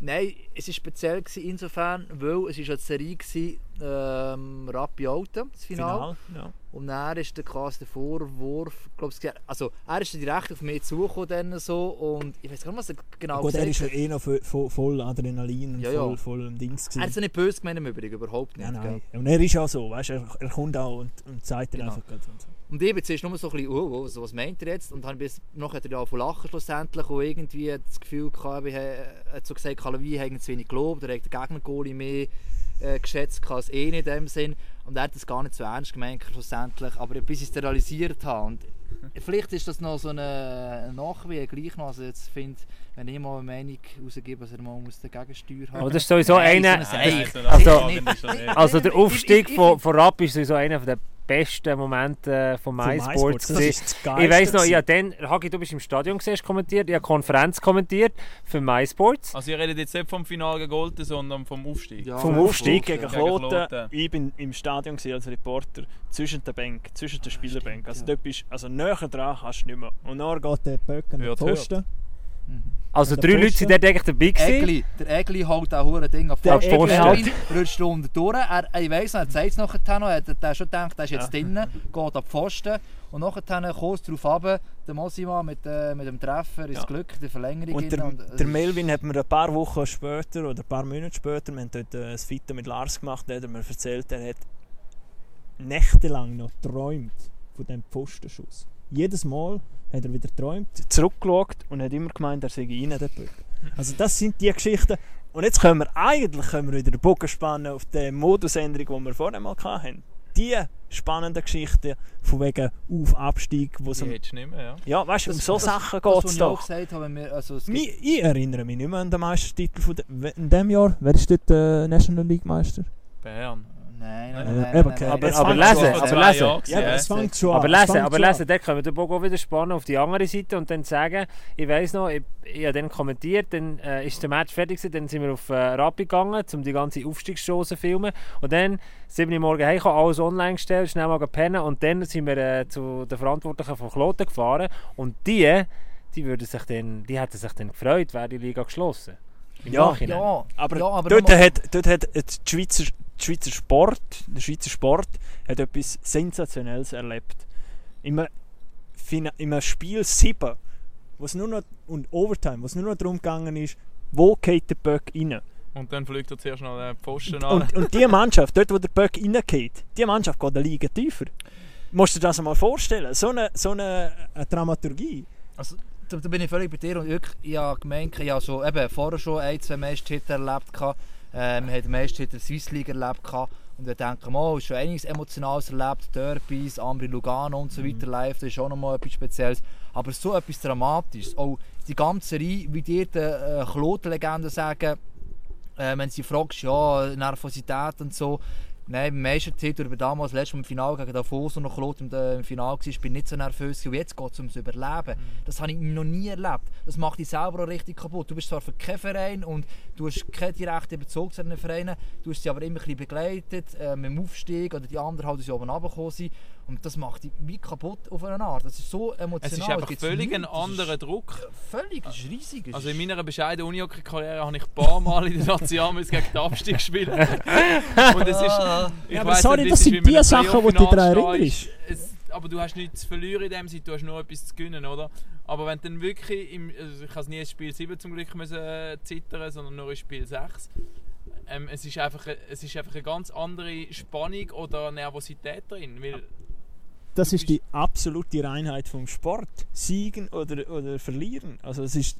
[SPEAKER 3] Nein, es war speziell gewesen insofern, weil es ist eine Serie gewesen, ähm, Rappi Alten, das Finale.
[SPEAKER 2] Final. Ja.
[SPEAKER 3] Und dann ist der quasi der Vorwurf, glaub, ich, also er ist direkt auf mich zugekommen so und ich weiß gar nicht, was er genau
[SPEAKER 2] Gut, er ist ja
[SPEAKER 3] hat.
[SPEAKER 2] eh noch voll, voll, Adrenalin und
[SPEAKER 3] Ja, ja.
[SPEAKER 2] voll, voll im Dings
[SPEAKER 3] Er
[SPEAKER 2] gewesen.
[SPEAKER 3] ist ja nicht böse gemeint im Übrigen, überhaupt nicht.
[SPEAKER 2] Ja, nein. Und er ist auch so, weißt du, er, er kommt auch und, und zeigt dir
[SPEAKER 3] Genau.
[SPEAKER 2] einfach gerade und so.
[SPEAKER 3] Und ich bin zuerst nur so ein bisschen, oh, oh, was meint er jetzt? Und dann bis noch hat er ja von lachen schlussendlich und irgendwie das Gefühl gehabt, ich habe hat so gesagt, Kalawi hat zu wenig gelobt, er hat den Gegner-Goalie mehr äh, geschätzt als eh in dem Sinn. Und er hat das gar nicht so ernst gemeint schlussendlich, aber bis ich es dann realisiert habe. Und vielleicht ist das noch so eine Nachwehen gleich noch, also jetzt finde wenn ich mal eine Meinung rausgebe, dass er mal muss dagegen steuern
[SPEAKER 1] Aber das ist sowieso einer. Also- Also der Aufstieg von, von Rappi ist sowieso einer der besten Momente äh, von
[SPEAKER 2] Für
[SPEAKER 1] MySports.
[SPEAKER 2] das
[SPEAKER 1] gewesen.
[SPEAKER 2] ist das
[SPEAKER 1] Ich weiss noch, ja, dann, Hagi, du bist im Stadion gesehen, hast kommentiert, ich habe Konferenz kommentiert für MySports.
[SPEAKER 4] Also ihr redet jetzt nicht vom Finale gegen Golden, sondern vom Aufstieg.
[SPEAKER 3] Ja,
[SPEAKER 2] Vom Aufstieg
[SPEAKER 3] ja.
[SPEAKER 2] gegen Kloten. Ich bin im Stadion gewesen als Reporter zwischen der Bank, zwischen der Spielerbänk. Also dort bist also näher dran kannst du nicht mehr. Und dann geht der Böck an den
[SPEAKER 4] Hört,
[SPEAKER 2] Posten.
[SPEAKER 1] Also
[SPEAKER 2] Der
[SPEAKER 1] drei Leute sind dort eigentlich dabei gewesen.
[SPEAKER 3] Egli, der Egli hält auch hure Ding auf
[SPEAKER 1] Der
[SPEAKER 3] Pfosten. Rutscht unten durch. Er, ich weiss noch, er zeigt es nachher noch. Er hat schon gedacht, er ist jetzt
[SPEAKER 2] Ja.
[SPEAKER 3] drinnen, geht ab Pfosten. Und nachher kurz darauf runter, der Mosima mit, äh, mit dem Treffer ins
[SPEAKER 2] Ja.
[SPEAKER 3] Glück, die Verlängerung.
[SPEAKER 2] Und der,
[SPEAKER 3] rein. es
[SPEAKER 2] der Melvin hat mir ein paar Wochen später oder ein paar Monate später, wir haben dort äh, ein Foto mit Lars gemacht, da hat mir erzählt, er hat nächtelang noch geträumt von diesem Pfostenschuss. Jedes Mal hat er wieder geträumt, zurückgeschaut und hat immer gemeint, er sei rein, der Böck. Also das sind die Geschichten. Und jetzt können wir eigentlich können wir wieder den Bogen spannen auf die Modusänderung, die wir vorher mal hatten. Die spannenden Geschichten von wegen Auf-Abstieg, wo es
[SPEAKER 4] Die
[SPEAKER 2] um,
[SPEAKER 4] nicht mehr, ja.
[SPEAKER 2] ja, weißt, du, um so
[SPEAKER 3] das-
[SPEAKER 2] Sachen geht es
[SPEAKER 3] ich auch
[SPEAKER 2] doch.
[SPEAKER 3] gesagt habe, wenn wir, also es
[SPEAKER 2] Mi- Ich erinnere mich nicht mehr an den Meistertitel von de, in diesem Jahr. Wer ist dort der National League Meister?
[SPEAKER 4] Bern.
[SPEAKER 3] Nein,
[SPEAKER 2] Äh,
[SPEAKER 3] nein, nein.
[SPEAKER 2] eben,
[SPEAKER 3] nein, nein,
[SPEAKER 1] aber- lesen, aber lesen.
[SPEAKER 4] Ja,
[SPEAKER 2] Ja, aber es fängt schon
[SPEAKER 1] Aber lesen, aber lesen, dort können wir den auch wieder spannen auf die andere Seite und dann sagen, ich weiss noch, ich, ich habe dann kommentiert, dann äh, ist der Match fertig gewesen, dann sind wir auf äh, Rappi gegangen, um die ganze Aufstiegschance zu filmen. Und dann 7 Uhr morgens heim, alles online gestellt, schnell mal pennen und dann sind wir äh, zu den Verantwortlichen von Kloten gefahren. Und die, die würden sich dann, die hätten sich dann gefreut, wäre die Liga geschlossen. Im
[SPEAKER 2] Ja,
[SPEAKER 1] Nachhinein.
[SPEAKER 3] Ja,
[SPEAKER 2] Aber,
[SPEAKER 3] ja, aber
[SPEAKER 2] dort, hat, dort hat die Schweizer, die Schweizer Sport, der Schweizer Sport hat etwas Sensationelles erlebt. Im, Fina- im Spiel 7, was nur noch, und Overtime, was nur noch darum gegangen ist, wo geht der Böck rein?
[SPEAKER 4] Und dann fliegt er zuerst noch den Pfosten an.
[SPEAKER 2] Und, und die Mannschaft, dort wo der Böck reingeht, die Mannschaft geht eine Liga tiefer. Musst du dir das mal vorstellen? So eine, so eine, eine Dramaturgie.
[SPEAKER 3] Also, da, da bin ich völlig bei dir und wirklich, ich habe gemeint, ich habe so, eben, vorher schon ein, zwei Meistertitel erlebt, gehabt. Äh, wir haben den Meistertitel der Swiss League erlebt gehabt. und wir denken, oh, ist schon einiges Emotionales erlebt, Derbys, Ambri Lugano und so weiter live, das ist auch nochmal etwas Spezielles. Aber so etwas Dramatisches, auch die ganze Reihe, wie dir die äh, Kloten-Legenden sagen, äh, wenn sie fragst, ja, Nervosität und so, Nein, beim Meistertitel über damals, letztes Mal im Finale gegen Davos und noch Claude im, äh, im Finale war, bin ich nicht so nervös. Und jetzt geht es ums Überleben. Das habe ich noch nie erlebt. Das macht dich selber auch richtig kaputt. Du bist zwar für keinen Verein und du hast keinen direkten Bezug zu diesen Vereinen, du hast sie aber immer ein bisschen begleitet äh, mit dem Aufstieg oder die anderen halt, die oben runtergekommen sind. Und das macht dich wie kaputt auf eine Art. Das ist so emotional.
[SPEAKER 4] Es ist einfach
[SPEAKER 3] gibt's
[SPEAKER 4] völlig ein
[SPEAKER 3] nichts. Das ist
[SPEAKER 4] anderer Druck.
[SPEAKER 3] Völlig, das ist riesig. Das
[SPEAKER 4] Also in meiner bescheidenen Unihockey-Karriere habe ich ein paar Mal in der National gegen den Abstieg spielen. [LAUGHS] Und es ist... Ich
[SPEAKER 2] Ja, aber
[SPEAKER 4] weiss
[SPEAKER 2] sorry,
[SPEAKER 4] nicht,
[SPEAKER 2] das
[SPEAKER 4] wie
[SPEAKER 2] sind
[SPEAKER 4] es
[SPEAKER 2] die Sachen, wo du dich daran erinnerst.
[SPEAKER 4] Es- Aber du hast nichts zu verlieren in dem Sinne, du hast nur etwas zu gewinnen, oder? Aber wenn du dann wirklich, im, also ich habe nie in Spiel 7 zum Glück müssen, äh, zittern, sondern nur in Spiel 6. Ähm, es, ist einfach, eine- es ist einfach eine ganz andere Spannung oder Nervosität drin. Weil
[SPEAKER 2] das ist die absolute Reinheit vom Sport. Siegen oder, oder verlieren. Also es ist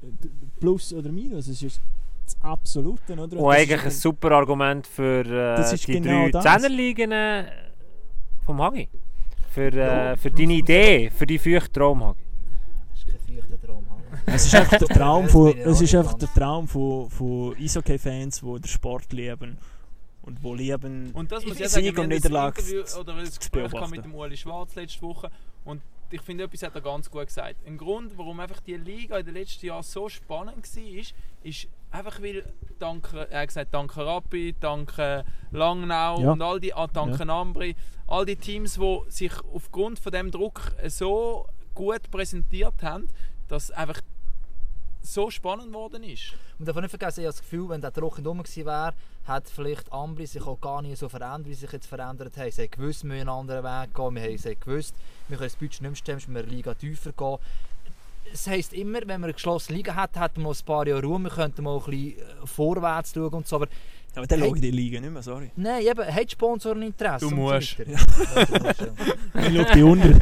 [SPEAKER 2] Plus oder Minus. Es ist das Absolute, oder?
[SPEAKER 1] Und
[SPEAKER 2] das
[SPEAKER 1] eigentlich ein super Argument für
[SPEAKER 2] Das
[SPEAKER 1] äh, die
[SPEAKER 2] genau
[SPEAKER 1] drei. Zehnerligen äh, vom Hagi. Für, äh, für deine Idee, für die feuchte Traum, Hagi.
[SPEAKER 3] Das ist kein feuchter Traum. Alter.
[SPEAKER 2] es ist einfach der [LAUGHS] Traum
[SPEAKER 3] Das
[SPEAKER 2] von, es ist einfach der Traum von, von Eishockey-Fans, die den Sport lieben. Und wo lieben,
[SPEAKER 4] Und das muss ich ja sagen,
[SPEAKER 2] Sieg
[SPEAKER 4] wir
[SPEAKER 2] und Niederlage zu-
[SPEAKER 4] oder das Gespräch mit dem Uli Schwarz letzte Woche und ich finde, etwas hat er ganz gut gesagt. Ein Grund, warum einfach die Liga in den letzten Jahren so spannend war, ist, ist einfach weil dank, er hat gesagt, dank Rappi, dank äh, Langnau
[SPEAKER 2] Ja.
[SPEAKER 4] und all die, ah, dank Ambri, all die Teams, die sich aufgrund von dem Druck so gut präsentiert haben, dass einfach so spannend geworden ist.
[SPEAKER 3] Und darf nicht vergessen, ich habe das Gefühl, wenn der Druck nicht rum gewesen wäre, hat vielleicht Ambri sich auch gar nicht so verändert, wie sich jetzt verändert haben. Sie haben gewusst, wir müssen einen anderen Weg gehen. Wir haben gewusst, wir können das Budget nicht mehr stemmen, wir Liga tiefer gehen. Es heisst immer, wenn man eine geschlossene Liga hat, man noch ein paar Jahre Ruhe, wir könnten mal ein bisschen vorwärts schauen und so. Aber
[SPEAKER 2] aber dann
[SPEAKER 3] Hey.
[SPEAKER 2] schaue ich die Liga nicht mehr, sorry.
[SPEAKER 3] nein, eben, hat Sponsoren Interesse?
[SPEAKER 4] Du musst. [LAUGHS] [LAUGHS]
[SPEAKER 2] Ich schaue die [LAUGHS] unter.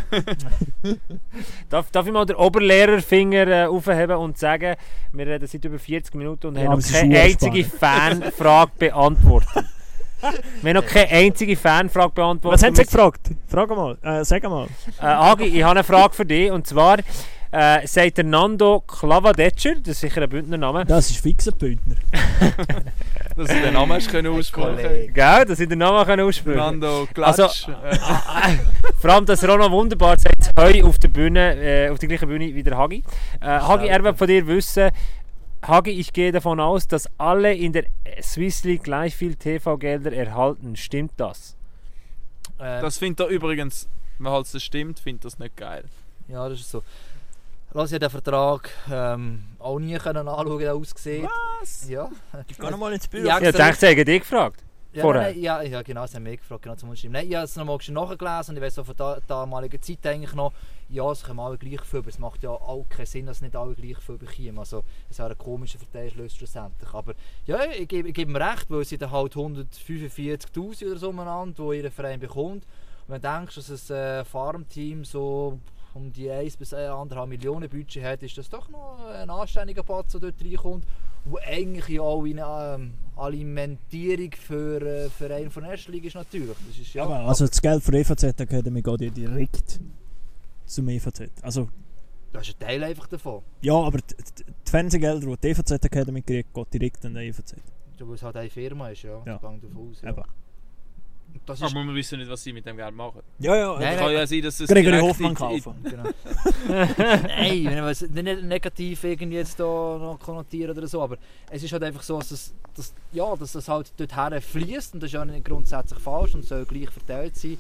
[SPEAKER 1] Darf, darf ich mal den Oberlehrerfinger äh, aufheben und sagen, wir reden seit über 40 Minuten und
[SPEAKER 2] Ja,
[SPEAKER 1] haben noch keine einzige Fanfrage beantwortet. wir haben noch keine einzige Fanfrage beantwortet.
[SPEAKER 2] Was haben Sie gefragt? Frag mal, äh, sag mal.
[SPEAKER 1] Äh, Agi, ich habe eine Frage für dich. Und zwar äh, sagt der Nando Klavadetscher, das ist sicher ein Bündner Name,
[SPEAKER 2] Das ist fix ein Bündner. [LAUGHS]
[SPEAKER 4] Dass du den Namen hast können aussprechen
[SPEAKER 3] Kollege.
[SPEAKER 1] gell, dass ich den Namen kann aussprechen kann.
[SPEAKER 4] Fernando Klatsch.
[SPEAKER 1] Also-
[SPEAKER 4] äh, [LAUGHS]
[SPEAKER 1] Vor allem, dass Ronald Wunderbar sagt, heu auf der Bühne, äh, auf der gleichen Bühne wie der Hagi. Äh, Hagi, er will von dir wissen, Hagi, ich gehe davon aus, dass alle in der Swiss League gleich viel TV-Gelder erhalten. Stimmt das?
[SPEAKER 3] Ähm,
[SPEAKER 4] Das findet er übrigens, wenn halt das stimmt, findet das nicht geil.
[SPEAKER 3] Ja, das ist so. Lass ich den Vertrag ähm, auch nie können anschauen, wie er aussieht.
[SPEAKER 2] Was?
[SPEAKER 3] Ja.
[SPEAKER 2] Geh noch mal ins Büro.
[SPEAKER 3] Ja,
[SPEAKER 1] Ja, ich dachte, ich hätte dich gefragt.
[SPEAKER 3] Ja,
[SPEAKER 1] Vorher.
[SPEAKER 3] Nein, ja, ja, genau, das haben wir gefragt, genau zum. Nein, ich habe es nochmal nachgelesen und ich weiß auch von der damaligen Zeit eigentlich noch, ja, es kommen alle gleich viel, aber es macht ja auch keinen Sinn, dass nicht alle gleich viel bekommen. Also, es wäre ein komischer Verteilschluss schlussendlich. Aber ja, ich gebe, ich gebe ihm recht, weil es sind dann halt 145'000 oder so umeinander, die ihr Verein bekommt. Und wenn du denkst, dass ein äh, Farmteam so um die 1 bis 1,5 Millionen Budget hat, ist das doch noch ein anständiger Patz, der dort reinkommt, wo eigentlich auch in eine ähm, Alimentierung für äh, Verein von der ersten Liga ist natürlich. Das ist, ja,
[SPEAKER 2] also das Geld für die EVZ Academy geht ja direkt zum EVZ. Also
[SPEAKER 3] das ist ein Teil einfach davon.
[SPEAKER 2] ja, aber die, die die Fernsehgelder, die die EVZ Academy kriegt, geht direkt an die EVZ.
[SPEAKER 3] Ja, Weil es halt eine Firma ist, ja.
[SPEAKER 2] Ja.
[SPEAKER 3] Das geht davon aus. Ja.
[SPEAKER 2] Eben.
[SPEAKER 3] Das ist,
[SPEAKER 4] Aber wir wissen nicht, was sie mit dem Geld machen.
[SPEAKER 2] Ja, ja.
[SPEAKER 3] Nein,
[SPEAKER 4] Es kann ja sein, dass es
[SPEAKER 2] Gregory Hoffmann kaufen.
[SPEAKER 3] Genau. [LAUGHS] Nein, wenn wir es nicht negativ irgendwie jetzt da noch konnotieren oder so, aber es ist halt einfach so, dass es, dass, ja, dass es halt dorthin fließt und das ist ja nicht grundsätzlich falsch und soll gleich verteilt sein.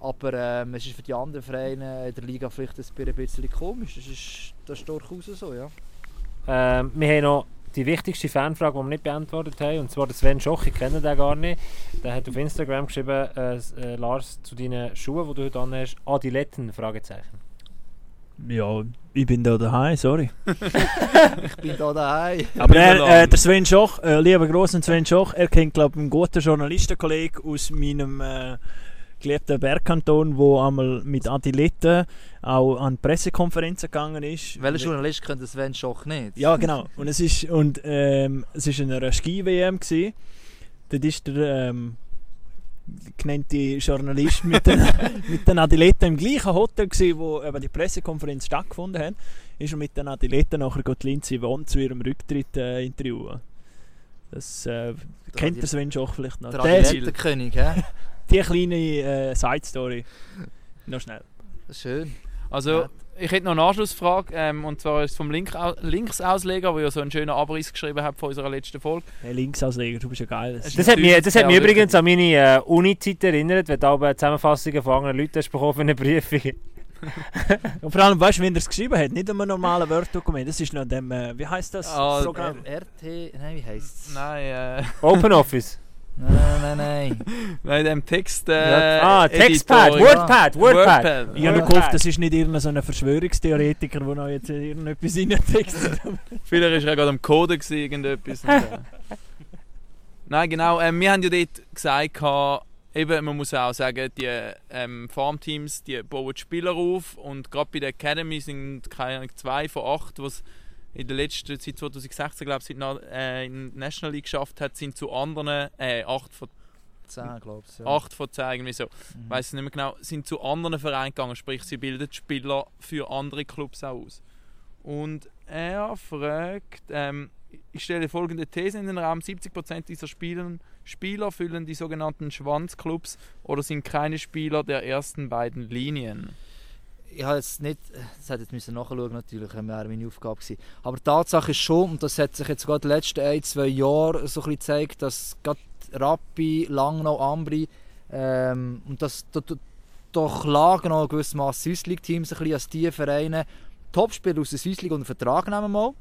[SPEAKER 3] Aber ähm, es ist für die anderen Vereine in der Liga vielleicht ein bisschen komisch. Das ist, das ist durchaus so, ja.
[SPEAKER 1] Ähm, wir haben noch die wichtigste Fanfrage, die wir nicht beantwortet haben. Und zwar der Sven Schoch, ich kenne den gar nicht. Der hat auf Instagram geschrieben, äh, äh, Lars, zu deinen Schuhen, die du heute anhast, Adiletten? Fragezeichen.
[SPEAKER 2] Ja, ich bin da daheim, sorry. [LAUGHS]
[SPEAKER 3] Ich bin da daheim.
[SPEAKER 2] Aber er, äh, der Sven Schoch, äh, lieber grossen Sven Schoch, er kennt glaube ich einen guten Journalistenkollegen aus meinem äh, geliebten Bergkanton, der einmal mit Adilette auch an Pressekonferenzen gegangen ist.
[SPEAKER 3] Welcher Journalist könnte Sven Schoch nicht?
[SPEAKER 2] Ja, genau. Und es ist, und, ähm, es ist in einer Ski-WM. gsi. Dort ist der ähm, genannte Journalist mit den, [LAUGHS] mit den Athleten im gleichen Hotel, gsi, wo eben die Pressekonferenz stattgefunden hat. Ist er mit den Athleten nachher geht Lindsay Vonn zu ihrem Rücktritt äh, interviewen. Das äh, kennt der Sven Schoch vielleicht noch.
[SPEAKER 3] Der
[SPEAKER 2] Der,
[SPEAKER 3] Adilettenkönig, hä? [LAUGHS]
[SPEAKER 2] die kleine äh, Side-Story. Noch schnell.
[SPEAKER 3] Das schön.
[SPEAKER 4] Also,
[SPEAKER 3] Ja.
[SPEAKER 4] ich hätte noch eine Anschlussfrage. Ähm, und zwar ist es vom Link Linksausleger, der ja so einen schönen Abriss geschrieben hat von unserer letzten Folge.
[SPEAKER 2] Hey, Linksausleger, du bist ja geil.
[SPEAKER 4] Es
[SPEAKER 1] Das hat mich, das hat mich übrigens an meine äh, Uni-Zeit erinnert, wenn du auch Zusammenfassungen von anderen Leuten hast bekommen für eine Prüfung. [LAUGHS]
[SPEAKER 2] Und vor allem, weißt du, wenn er es geschrieben hat, nicht in einem normalen Word-Dokument, das ist noch in dem, äh, wie heißt das?
[SPEAKER 4] Ah,
[SPEAKER 2] Programm?
[SPEAKER 3] RT, nein, wie heisst es?
[SPEAKER 4] Nein, äh,
[SPEAKER 1] Open Office.
[SPEAKER 3] Nein, nein, nein. [LAUGHS]
[SPEAKER 4] nein, dem Text. Äh,
[SPEAKER 1] ah, Textpad,
[SPEAKER 4] Editor-
[SPEAKER 1] Wordpad, Wordpad.
[SPEAKER 4] Wordpad.
[SPEAKER 2] Ich habe
[SPEAKER 1] Ja.
[SPEAKER 2] gehofft, das ist nicht irgendein so ein Verschwörungstheoretiker, der noch jetzt irgendetwas reintextet. [LAUGHS]
[SPEAKER 4] Vielleicht war er gerade am Coden, gewesen, irgendetwas. Äh. [LAUGHS] Nein, genau. Ähm, wir haben ja dort gesagt, eben, man muss auch sagen, die ähm, Farmteams, die bauen die Spieler auf und gerade bei der Academy sind keine zwei von acht, was in der letzten Zeit 2016 glaube ich äh, in der National League geschafft hat, sind zu anderen äh, acht von
[SPEAKER 3] 10, glaube ich. Ja.
[SPEAKER 4] 8 von 10, irgendwie so,
[SPEAKER 3] Mhm.
[SPEAKER 4] weiß nicht mehr genau, sind zu anderen Vereinen gegangen, sprich sie bilden Spieler für andere Clubs auch aus. Und er fragt, ähm, ich stelle folgende These in den Raum, 70% dieser Spielen, Spieler füllen die sogenannten Schwanzclubs oder sind keine Spieler der ersten beiden Linien.
[SPEAKER 3] Ich habe jetzt nicht, das hätte ich müssen natürlich, das wäre meine Aufgabe gewesen. Aber die Tatsache ist schon, und das hat sich jetzt gerade in den letzten ein, zwei Jahren so ein bisschen gezeigt, dass gerade Rappi, Langnau, Ambri ähm, und das da, da, klagen auch gewissermaßen Swiss League Teams ein bisschen als die Vereine Topspieler aus der League unter Vertrag nehmen mal,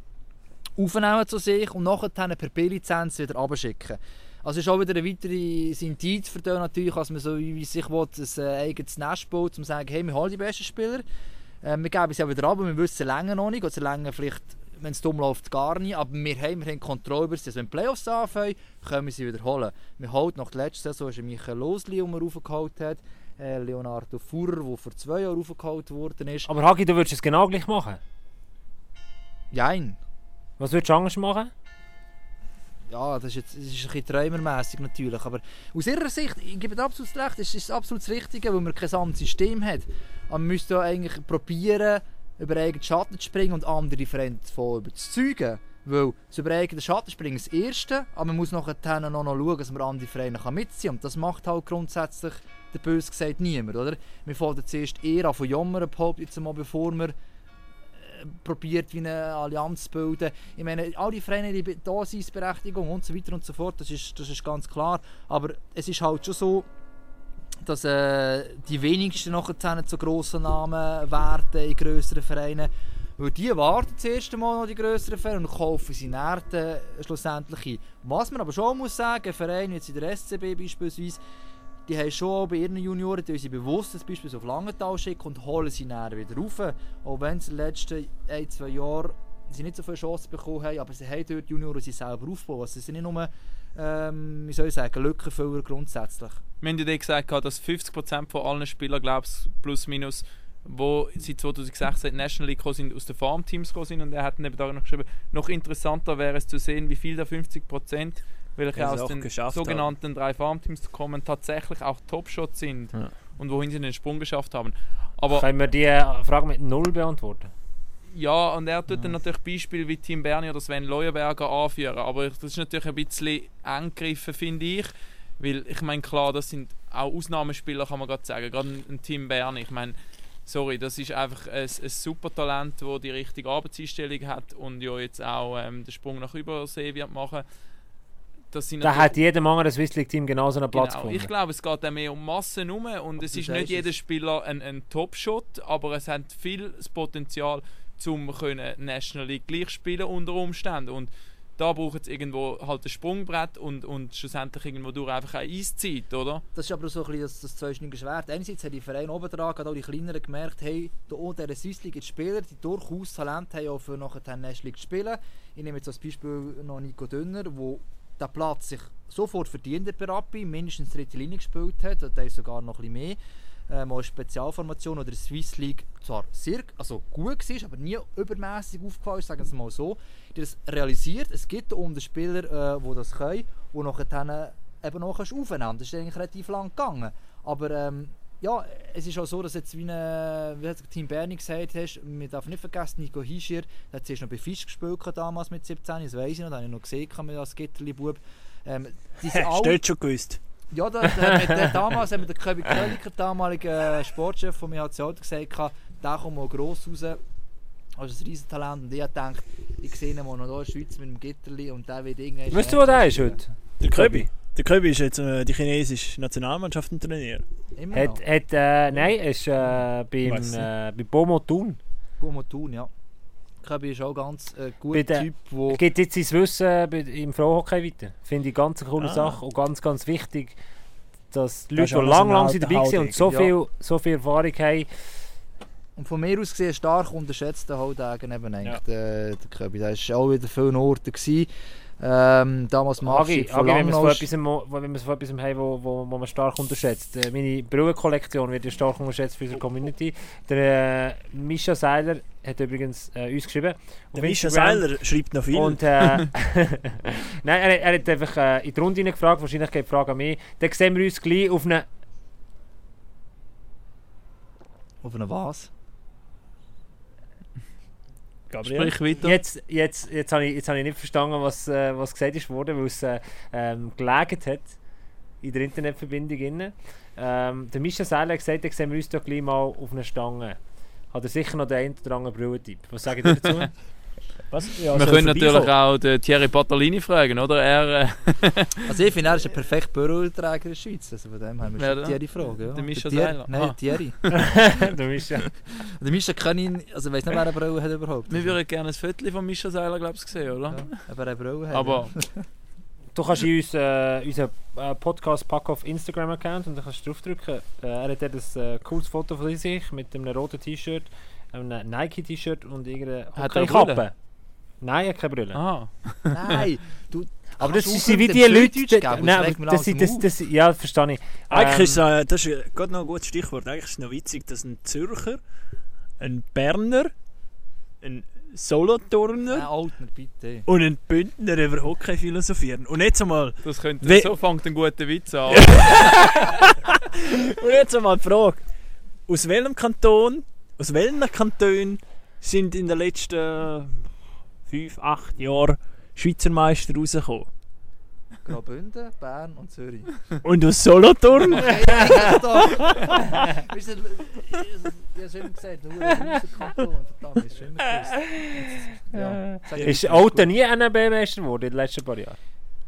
[SPEAKER 3] aufnehmen zu sich und nachher per B-Lizenz wieder abschicken. Also ist auch wieder ein weiteres Indiz für den natürlich, dass man so wie sich will, ein äh, eigenes Nest baut, um zu sagen, hey, wir holen die besten Spieler. Äh, wir geben sie auch wieder ab, aber wir wissen länger noch nicht. Oder länger vielleicht, wenn es dumm läuft, gar nicht. Aber wir haben, wir haben Kontrolle über sie. Also wenn die Playoffs anfangen, können wir sie wieder holen. Wir holen nach der letzten Saison ist Michael Losli, den man raufgeholt hat. Äh, Leonardo Furrer, der vor zwei Jahren raufgeholt worden ist.
[SPEAKER 1] Aber Hagi, du würdest es genau gleich machen.
[SPEAKER 3] Jein.
[SPEAKER 1] Was würdest du anders machen?
[SPEAKER 3] Ja, das ist, jetzt, das ist ein bisschen träumermässig natürlich, aber aus ihrer Sicht, ich gebe absolut recht, es ist absolut das Richtige, weil man kein anderes System hat. Aber man müsste eigentlich probieren, über eigenen Schatten zu springen und andere Vereine davon überzeugen. Weil das über eigenen Schatten springen ist das Erste, aber man muss nachher dann noch schauen, dass man andere kann mitziehen kann. Und das macht halt grundsätzlich, der böse gesagt, niemand, oder? Wir fangen zuerst eher an von jammern, jetzt mal, bevor wir probiert, wie eine Allianz zu bilden. Ich meine, all die Vereine haben die Daseinsberechtigung und so weiter und so fort, das ist, das ist ganz klar. Aber es ist halt schon so, dass äh, die wenigsten nachher zu grossen Namen werden in grösseren Vereinen. Weil die warten das erste Mal noch die grösseren Vereine und kaufen sie dann schlussendlich ein. Was man aber schon muss sagen, ein Verein wie jetzt in der SCB beispielsweise, die haben schon bei ihren Junioren die sie bewusst das beispielsweise auf Langenthal schicken und holen sie näher wieder rauf. Auch wenn sie in den letzten ein, zwei Jahren sie nicht so viele Chancen bekommen haben, aber sie haben dort die Junioren sie selber aufbauen. Also sie sind nicht nur, ähm, wie soll ich sagen, Lückenfüller grundsätzlich.
[SPEAKER 4] Wir haben ja gesagt, dass 50% von allen Spielern, glaube ich, plus minus, die seit 2016 in National League sind, aus den Farmteams gekommen sind. Und er hat eben da noch geschrieben, noch interessanter wäre es zu sehen, wie viel der 50%, welche
[SPEAKER 2] Ja, sie
[SPEAKER 4] aus den sogenannten drei Farmteams kommen, tatsächlich auch Topshots sind
[SPEAKER 2] Ja.
[SPEAKER 4] und wohin sie den Sprung geschafft haben. Aber
[SPEAKER 1] Können wir die äh, Frage mit Null beantworten?
[SPEAKER 4] ja, und er tut dann natürlich Beispiele wie Tim Berni oder Sven Leuenberger anführen. Aber das ist natürlich ein bisschen eng gegriffen, finde ich. Weil ich meine, klar, das sind auch Ausnahmespieler, kann man gerade sagen. Gerade ein, ein Tim Berni. Ich meine, sorry, das ist einfach ein, ein super Talent, das die richtige Arbeitseinstellung hat und ja jetzt auch ähm, den Sprung nach Übersee wird machen. Das sind
[SPEAKER 1] Da hat jedem anderen Swiss League Team genauso einen Platz
[SPEAKER 4] Genau.
[SPEAKER 1] gefunden.
[SPEAKER 4] Ich glaube, es geht auch mehr um Massen herum und es
[SPEAKER 3] du
[SPEAKER 4] ist nicht jeder
[SPEAKER 3] es.
[SPEAKER 4] Spieler ein, ein Top-Shot, aber es hat viel das Potenzial, zum können National League gleich spielen unter Umständen und da braucht es irgendwo halt ein Sprungbrett und, und schlussendlich irgendwo durch einfach eine Eiszeit, oder?
[SPEAKER 3] Das ist aber so ein bisschen das, das zweischneidige Schwert. Einerseits haben die Vereine oben dran, gerade auch die kleineren, gemerkt, hey, da in dieser Swiss League gibt es Spieler, die durchaus Talent haben, auch für nachher die National League zu spielen. Ich nehme jetzt als Beispiel noch Nico Dünner, der den Platz sich sofort verdient hat bei Rappi, mindestens dritte Linie gespielt hat, der ist sogar noch ein bisschen mehr. Äh, mal Spezialformation oder Swiss League zwar sehr also gut war, aber nie übermäßig aufgefallen sagen wir es mal so. Die das realisiert, es gibt da unten Spieler, äh, die das können und nachher eben noch kannst aufnehmen Das ist eigentlich relativ lang gegangen. Aber ähm, ja, es ist auch so, dass jetzt wie, eine, wie hat Team Berni gesagt hast, man darf nicht vergessen, Nico Hischir, der hat zuerst noch bei Fisch gespielt damals mit 17, das weiß ich noch, das habe ich noch gesehen mit als Gitterli-Bub. Ähm, [LAUGHS]
[SPEAKER 2] Stellt schon gewusst.
[SPEAKER 3] ja, da, da, mit der, damals hat mir der Köbi Köliker, damaliger äh, Sportchef von mir, hat gesagt, der kommt mal gross raus. Also ein Riesentalent. Und ich habe gedacht, ich sehe ihn mal noch hier in der Schweiz mit dem Gitterli und der wird irgendwann...
[SPEAKER 1] Weißt du, wo der ist heute?
[SPEAKER 2] Der Köbi. Der Köbi ist jetzt äh, die chinesische Nationalmannschaft ein Trainier.
[SPEAKER 3] Immer noch.
[SPEAKER 1] Hat, hat, äh, nein, er ist äh, beim, äh, bei Bomo Thun.
[SPEAKER 3] Gut tun, ja. Köbi ist auch ganz äh,
[SPEAKER 1] Bei
[SPEAKER 3] guter
[SPEAKER 1] der-
[SPEAKER 3] Typ, wo...
[SPEAKER 1] Geht jetzt sein Wissen im Frauenhockey weiter. Finde ich ganz eine coole
[SPEAKER 2] Ah.
[SPEAKER 1] Sache und ganz, ganz wichtig, dass die Leute, die
[SPEAKER 2] alles
[SPEAKER 1] lang, sind dabei waren und so
[SPEAKER 3] ja.
[SPEAKER 1] viel, so viel Erfahrung haben,
[SPEAKER 3] Und von mir aus gesehen stark unterschätzter Holdegen eben eigentlich, der, der Köbi. Der war auch wieder vielen Orten. Gewesen. Ähm, damals im
[SPEAKER 1] Agi, Agi wenn wir es von etwas, mo- wo- wenn wir es von etwas haben, wo, wo, wo man stark unterschätzt. Äh, meine Brillenkollektion wird ja stark unterschätzt für unsere Community. Der äh, Mischa Seiler hat übrigens äh, uns geschrieben.
[SPEAKER 2] Der Mischa. Seiler schreibt noch viel.
[SPEAKER 1] Und, äh, [LAUGHS] [LAUGHS] Nein, er, er hat einfach äh, in die Runde gefragt, wahrscheinlich geht die Frage an mich. Dann sehen wir uns gleich auf eine...
[SPEAKER 3] Auf eine was?
[SPEAKER 2] Gabriel.
[SPEAKER 4] Sprich weiter.
[SPEAKER 1] Jetzt, jetzt, jetzt habe ich, jetzt habe ich nicht verstanden, was, äh, was gesagt ist worden, weil es äh, ähm, gelegen hat in der Internetverbindung. Innen. Ähm, der Mischa Seiler hat gesagt, dann sehen wir uns doch gleich mal auf einer Stange. Hat er sicher noch den einen oder anderen Brillentipp. Was sagen ihr dazu? [LAUGHS]
[SPEAKER 2] Was? Ja,
[SPEAKER 4] Wir
[SPEAKER 2] soll
[SPEAKER 4] können natürlich auch den Thierry Pattalini fragen, oder? Er, äh, [LAUGHS]
[SPEAKER 3] Also ich finde, er ist ein perfekter Büroträger in der Schweiz. Also von dem haben wir schon
[SPEAKER 4] da?
[SPEAKER 3] Thierry Frage. Ja.
[SPEAKER 4] Der Mischa Seiler?
[SPEAKER 3] Nein,
[SPEAKER 4] Ah.
[SPEAKER 3] Thierry. [LAUGHS]
[SPEAKER 1] der Mischa.
[SPEAKER 3] Der Mischa kann ihn, also ich weiß nicht, wer eine Brille hat überhaupt.
[SPEAKER 4] wir würden gerne ein Viertel von Mischa Seiler, glaube ich, sehen, oder?
[SPEAKER 3] ja, ob er eine Brille hat.
[SPEAKER 4] Aber
[SPEAKER 1] Du kannst in uns, äh, unseren äh, Podcast packen auf Instagram-Account und dann kannst du draufdrücken. Äh, er hat dort ein äh, cooles Foto von sich mit einem roten T-Shirt, einem Nike-T-Shirt und irgendeiner
[SPEAKER 4] Hat er eine
[SPEAKER 1] Hockeykappe. Nein, hat keine Brille.
[SPEAKER 4] Aha.
[SPEAKER 3] Nein, du...
[SPEAKER 1] Aber das sind wie die Leute. Die-
[SPEAKER 3] geben?
[SPEAKER 1] Nein,
[SPEAKER 3] Das
[SPEAKER 1] das, das, das, ja, verstehe ich.
[SPEAKER 2] Eigentlich
[SPEAKER 1] Ähm,
[SPEAKER 2] ist äh, das ist gerade noch ein gutes Stichwort. Eigentlich ist es noch witzig, dass ein Zürcher, ein Berner, ein Soloturner
[SPEAKER 3] Altner, bitte.
[SPEAKER 2] und ein Bündner über Hockey philosophieren. Und jetzt einmal,
[SPEAKER 4] Das könnte,
[SPEAKER 2] We-
[SPEAKER 4] so fängt ein guter Witz an. [LAUGHS]
[SPEAKER 2] und jetzt einmal die Frage: Aus welchem Kanton, aus welchen Kantonen sind in den letzten 5, 8 Jahren Schweizer Meister rausgekommen?
[SPEAKER 3] Graubünden, Bern und Zürich.
[SPEAKER 2] Und aus Solothurn? [LAUGHS]
[SPEAKER 3] Wir sind, ich habe schon immer gesagt, nur ein Kanton, verdammt, ist schon immer gewusst. Ja,
[SPEAKER 1] Ist Alten
[SPEAKER 3] gut.
[SPEAKER 1] nie NB-Meister geworden in den letzten paar Jahren?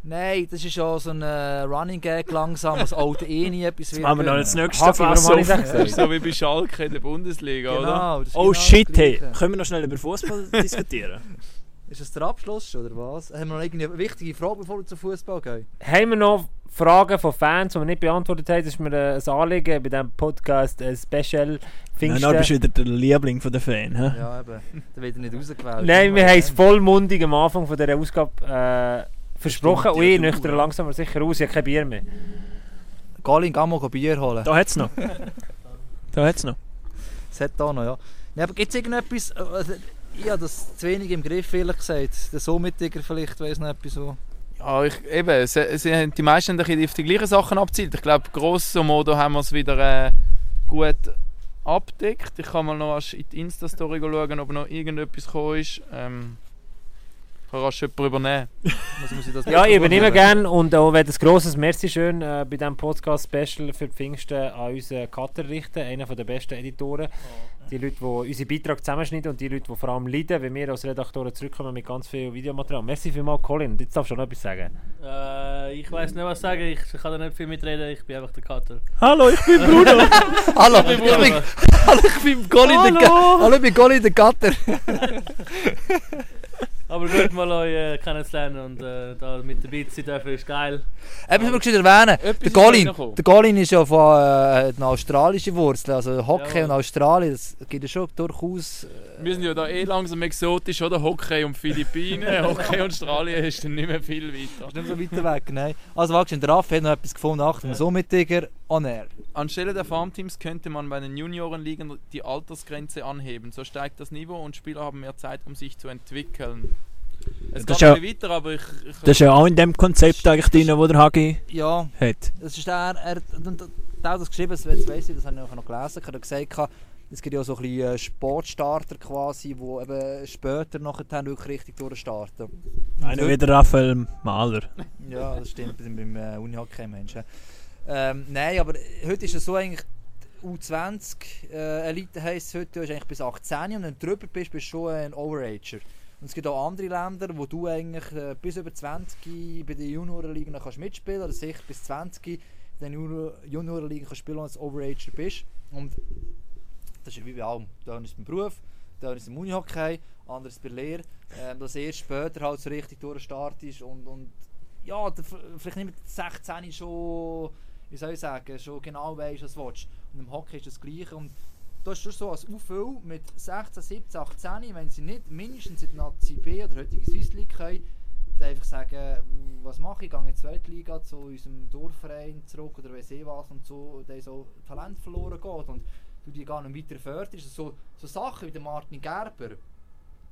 [SPEAKER 3] Nein, das ist ja so ein äh, Running Gag langsam, dass Alte eh nie etwas
[SPEAKER 2] Jetzt machen wir noch das nächste
[SPEAKER 1] Hagi, warum
[SPEAKER 2] Fass auf.
[SPEAKER 1] das
[SPEAKER 4] ist
[SPEAKER 1] gesagt?
[SPEAKER 4] so wie bei Schalke in der Bundesliga, oder?
[SPEAKER 3] Genau, ist
[SPEAKER 2] Oh
[SPEAKER 3] genau
[SPEAKER 2] shit, hey. Können wir noch schnell über Fußball [LAUGHS] diskutieren?
[SPEAKER 3] Ist das der Abschluss schon, oder was? Haben wir noch irgendeine wichtige Frage, bevor wir zum Fußball gehen?
[SPEAKER 1] Haben wir noch Fragen von Fans, die wir nicht beantwortet haben? Das ist mir äh, ein Anliegen bei diesem Podcast ein Special
[SPEAKER 2] Nein,
[SPEAKER 1] Pfingsten.
[SPEAKER 2] dann bist du wieder der Liebling von der Fan. Hä?
[SPEAKER 3] Ja, eben. [LAUGHS] Da wird er nicht rausgewählt.
[SPEAKER 1] Nein, wir haben es vollmundig am Anfang von dieser Ausgabe äh, versprochen. Und
[SPEAKER 3] ja,
[SPEAKER 1] ich
[SPEAKER 3] ja.
[SPEAKER 1] langsam aber sicher aus, ich habe kein Bier mehr.
[SPEAKER 3] Galling, geh mal Bier holen.
[SPEAKER 2] Da hat's noch. [LAUGHS] da hat's noch.
[SPEAKER 3] Das hat da noch, ja. Nee, aber gibt es irgendetwas... äh, Ich habe das zu wenig im Griff, ehrlich gesagt. Der Sommetiger vielleicht weiss noch etwas so.
[SPEAKER 4] Ja, ich, eben, sie, sie haben die meisten haben auf die gleichen Sachen abzielt. Ich glaube, grosso modo haben wir es wieder äh, gut abdeckt. Ich kann mal noch in die Insta-Story schauen, ob noch irgendetwas gekommen ist. Ähm, ich kann rasch jemanden übernehmen.
[SPEAKER 3] Muss, muss ich das [LAUGHS]
[SPEAKER 1] Ja, ich übernehme gerne und auch wenn ein grosses Merci schön äh, bei diesem Podcast-Special für die Pfingsten an unseren Cutter richten, einer der besten Editoren. Die Leute, die unsere Beiträge zusammenschneiden und die Leute, die vor allem leiden, wenn wir als Redaktoren zurückkommen mit ganz viel Videomaterial. Merci vielmals, Colin. Jetzt darfst du noch etwas sagen.
[SPEAKER 6] Äh, ich weiß nicht, was sagen. Ich kann da nicht viel mitreden. Ich bin einfach der Cutter.
[SPEAKER 2] Hallo, ich bin Bruno. [LAUGHS] [LAUGHS]
[SPEAKER 3] Hallo,
[SPEAKER 6] Ich
[SPEAKER 3] ich
[SPEAKER 6] bin Bruno.
[SPEAKER 3] hallo, ich bin Golli der Ga- Hallo, ich bin Golli der Gatter.
[SPEAKER 6] Aber gut, mal euch äh, kennenzulernen und äh, da mit dabei zu sein dürfen, ist geil.
[SPEAKER 3] Eben, ich schon erwähnen, der Golin, der Golin ist ja von äh, einer australischen Wurzel, also Hockey
[SPEAKER 6] Jawohl.
[SPEAKER 3] und Australien, das gibt ja schon durchaus... Äh,
[SPEAKER 4] Wir sind ja da eh langsam exotisch, oder? Hockey und Philippinen, [LAUGHS] Hockey und Australien ist dann nicht mehr viel weiter.
[SPEAKER 3] ist nicht so weiter weg, nein. Also wachsen, der Raffi hat noch etwas gefunden, Achtung,
[SPEAKER 6] Ja.
[SPEAKER 3] Sommetiger, on air.
[SPEAKER 4] Anstelle der Farmteams könnte man bei den Juniorenligen die Altersgrenze anheben. So steigt das Niveau und Spieler haben mehr Zeit, um sich zu entwickeln. Es
[SPEAKER 2] Das
[SPEAKER 4] geht bisschen weiter, aber ich, ich
[SPEAKER 2] Das ist ja auch in dem Konzept eigentlich drin, wo der Hagi
[SPEAKER 3] Ja,
[SPEAKER 2] hat.
[SPEAKER 3] das ist der, er, der hat das geschrieben, das weiss ich, das habe ich noch gelesen, er hat gesagt, es gibt ja so ein bisschen äh, Sportstarter quasi, die eben später nachher dann wirklich richtig durchstarten.
[SPEAKER 2] Einer wie der Raphael Mahler.
[SPEAKER 3] Ja, das stimmt, wir sind beim äh, Uni-Hockey-Menschen. Ähm, nein, aber heute ist es so eigentlich, U20 äh, Elite heisst heute, du eigentlich bis 18 und wenn du drüber bist, bist du schon ein Overager. Und es gibt auch andere Länder, wo du eigentlich äh, bis über 20 bei den Juniorenligen kannst mitspielen oder sicher bis 20 in den Junior- Juniorenligen kannst spielen als Overager bist. Und das ist wie bei allem. Da ist beim Beruf, da ist im Unihockey, anderes bei Lehre. Ähm, dass erst später halt so richtig durchstartest und, und ja, vielleicht nicht mit 16 schon, wie soll ich sagen, schon genau weißt, was du willst. Und im Hockey ist das Gleiche. Und da ist schon so als UFO mit 16, 17, 18, wenn sie nicht mindestens in die Nazi B oder heutige Swiss League können, einfach sagen, was mache ich, gehe in die zweite Liga zu unserem Dorfverein zurück oder weiss ich was und so, dann so Talent verloren geht und du die gar nicht weiter förderst. So, so Sachen wie der Martin Gerber,